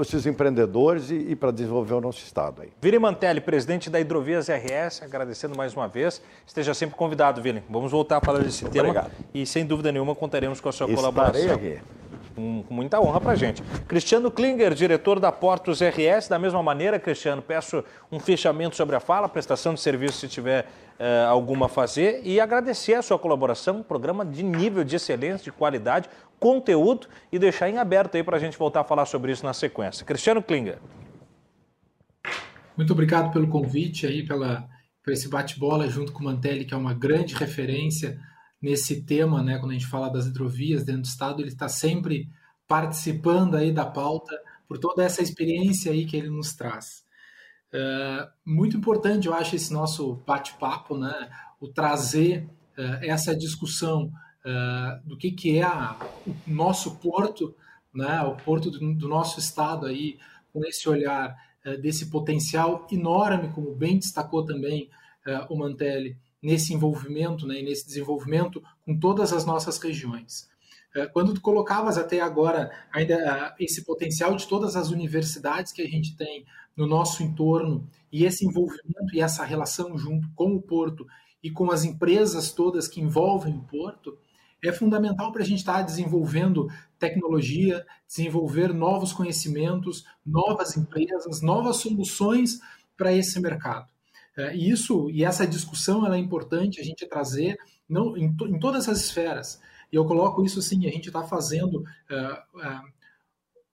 esses empreendedores e, e para desenvolver o nosso Estado. Aí. Vili Mantelli, presidente da Hidrovias RS, agradecendo mais uma vez. Esteja sempre convidado, Vili. Vamos voltar a falar desse Muito tema. Obrigado. E sem dúvida nenhuma contaremos com a sua Estarei colaboração. Aqui com, com muita honra para a gente. Cristiano Klinger, diretor da Portos RS, da mesma maneira, Cristiano, peço um fechamento sobre a fala, prestação de serviço se tiver uh, alguma a fazer e agradecer a sua colaboração, um programa de nível de excelência, de qualidade, conteúdo e deixar em aberto aí para a gente voltar a falar sobre isso na sequência. Cristiano Klinger. Muito obrigado pelo convite aí, pela, por esse bate-bola junto com o Mantelli, que é uma grande referência nesse tema, né, quando a gente fala das hidrovias dentro do estado, ele está sempre participando aí da pauta por toda essa experiência aí que ele nos traz. Uh, muito importante, eu acho, esse nosso bate-papo, né, o trazer uh, essa discussão uh, do que, que é a, o nosso porto, né, o porto do, do, nosso estado aí, com esse olhar desse potencial enorme, como bem destacou também o Mantelli, nesse envolvimento, né, nesse desenvolvimento com todas as nossas regiões. É, quando tu colocavas até agora ainda esse potencial de todas as universidades que a gente tem no nosso entorno e esse envolvimento e essa relação junto com o porto e com as empresas todas que envolvem o porto, é fundamental para a gente estar tá desenvolvendo tecnologia, desenvolver novos conhecimentos, novas empresas, novas soluções para esse mercado. É, e isso e essa discussão ela é importante a gente trazer não, em, to, em todas as esferas. E eu coloco isso assim, a gente está fazendo uh, uh,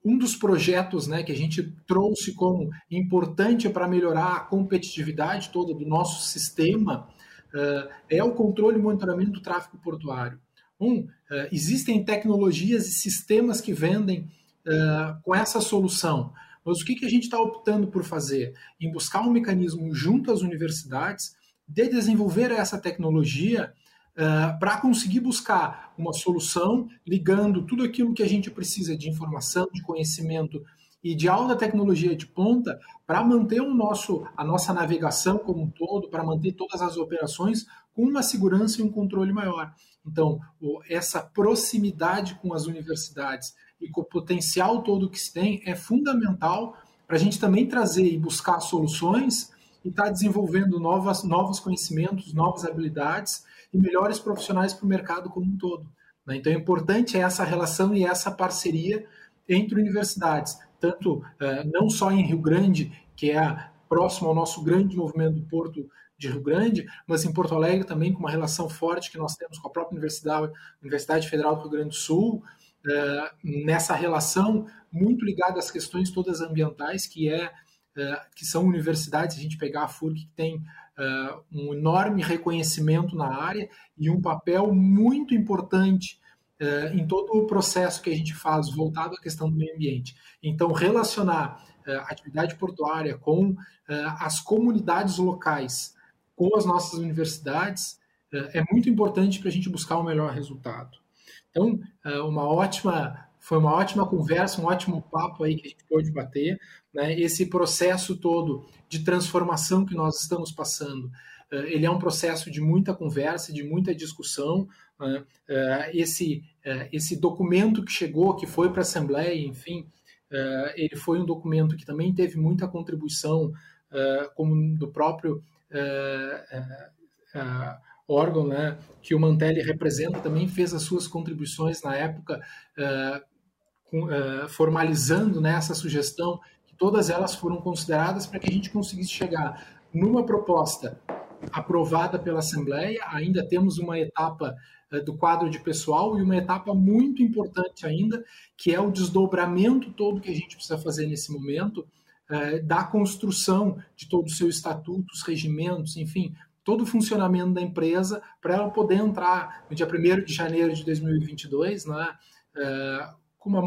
um dos projetos né, que a gente trouxe como importante para melhorar a competitividade toda do nosso sistema uh, é o controle e monitoramento do tráfego portuário. Um, existem tecnologias e sistemas que vendem com essa solução. Mas o que, que a gente está optando por fazer? Em buscar um mecanismo junto às universidades de desenvolver essa tecnologia uh, para conseguir buscar uma solução ligando tudo aquilo que a gente precisa de informação, de conhecimento e de alta tecnologia de ponta para manter o nosso, a nossa navegação como um todo, para manter todas as operações com uma segurança e um controle maior. Então, essa proximidade com as universidades e com o potencial todo que se tem é fundamental para a gente também trazer e buscar soluções e estar tá desenvolvendo novas, novos conhecimentos, novas habilidades e melhores profissionais para o mercado como um todo. Né? Então é importante essa relação e essa parceria entre universidades, tanto uh, não só em Rio Grande, que é próximo ao nosso grande movimento do Porto de Rio Grande, mas em Porto Alegre também com uma relação forte que nós temos com a própria Universidade, Universidade Federal do Rio Grande do Sul, nessa relação muito ligada às questões todas ambientais, que é, é que são universidades, a gente pegar a FURC, que tem é, um enorme reconhecimento na área e um papel muito importante em todo o processo que a gente faz voltado à questão do meio ambiente. Então, relacionar a atividade portuária com as comunidades locais, com as nossas universidades, é muito importante para a gente buscar o um melhor resultado. Então, é, uma ótima, foi uma ótima conversa, um ótimo papo aí que a gente pôde bater. Né? Esse processo todo de transformação que nós estamos passando, é, ele é um processo de muita conversa, de muita discussão. Né? É, esse, esse documento que chegou, que foi para a Assembleia, enfim, ele foi um documento que também teve muita contribuição, como do próprio órgão né, que o Mantelli representa, também fez as suas contribuições na época, com, uh, formalizando né, essa sugestão, que todas elas foram consideradas para que a gente conseguisse chegar numa proposta aprovada pela Assembleia. Ainda temos uma etapa uh, do quadro de pessoal e uma etapa muito importante ainda, que é o desdobramento todo que a gente precisa fazer nesse momento, da construção de todo o seu estatuto, os regimentos, enfim, todo o funcionamento da empresa para ela poder entrar no dia 1 de janeiro de 2022 né, é, com uma,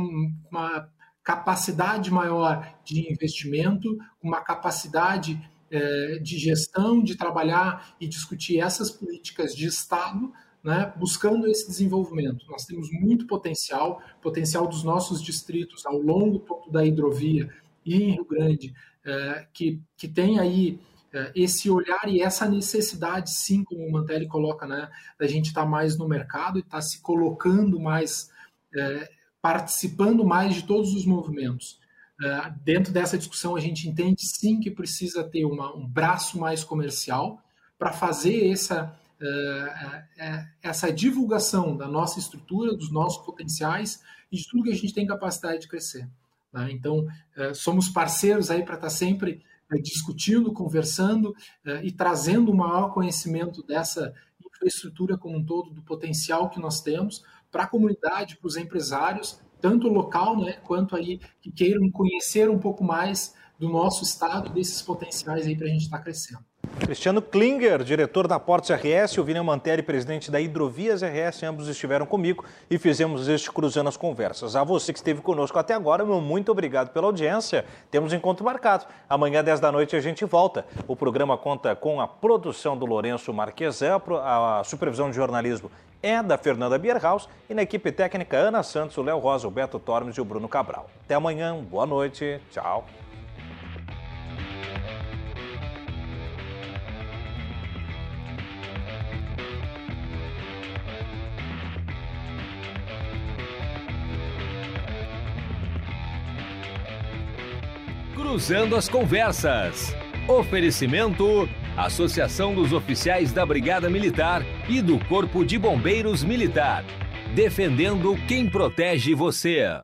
uma, capacidade maior de investimento, uma capacidade é, de gestão, de trabalhar e discutir essas políticas de Estado, né, buscando esse desenvolvimento. Nós temos muito potencial, potencial dos nossos distritos ao longo da hidrovia e em Rio Grande, é, que, que tem aí esse olhar e essa necessidade, sim, como o Mantelli coloca, né, da gente estar tá mais no mercado e estar tá se colocando mais é, participando mais de todos os movimentos. Uh, dentro dessa discussão, a gente entende sim que precisa ter uma, um braço mais comercial para fazer essa, uh, essa divulgação da nossa estrutura, dos nossos potenciais e de tudo que a gente tem capacidade de crescer. Tá? Então, somos parceiros aí para estar tá sempre discutindo, conversando e trazendo o maior conhecimento dessa infraestrutura como um todo, do potencial que nós temos para a comunidade, para os empresários, tanto local, né, quanto aí que queiram conhecer um pouco mais do nosso estado, desses potenciais aí para a gente estar tá crescendo. Cristiano Klinger, diretor da Portos RS, o Vini Mantelli, presidente da Hidrovias RS, ambos estiveram comigo e fizemos este Cruzando as Conversas. A você que esteve conosco até agora, meu muito obrigado pela audiência. Temos encontro marcado. Amanhã, 10 da noite, a gente volta. O programa conta com a produção do Lourenço Marquesan, a supervisão de jornalismo é da Fernanda Bierhaus e na equipe técnica Ana Santos, o Léo Rosa, o Beto Tormes e o Bruno Cabral. Até amanhã, boa noite, tchau. Cruzando as Conversas. Oferecimento: Associação dos Oficiais da Brigada Militar e do Corpo de Bombeiros Militar. Defendendo quem protege você.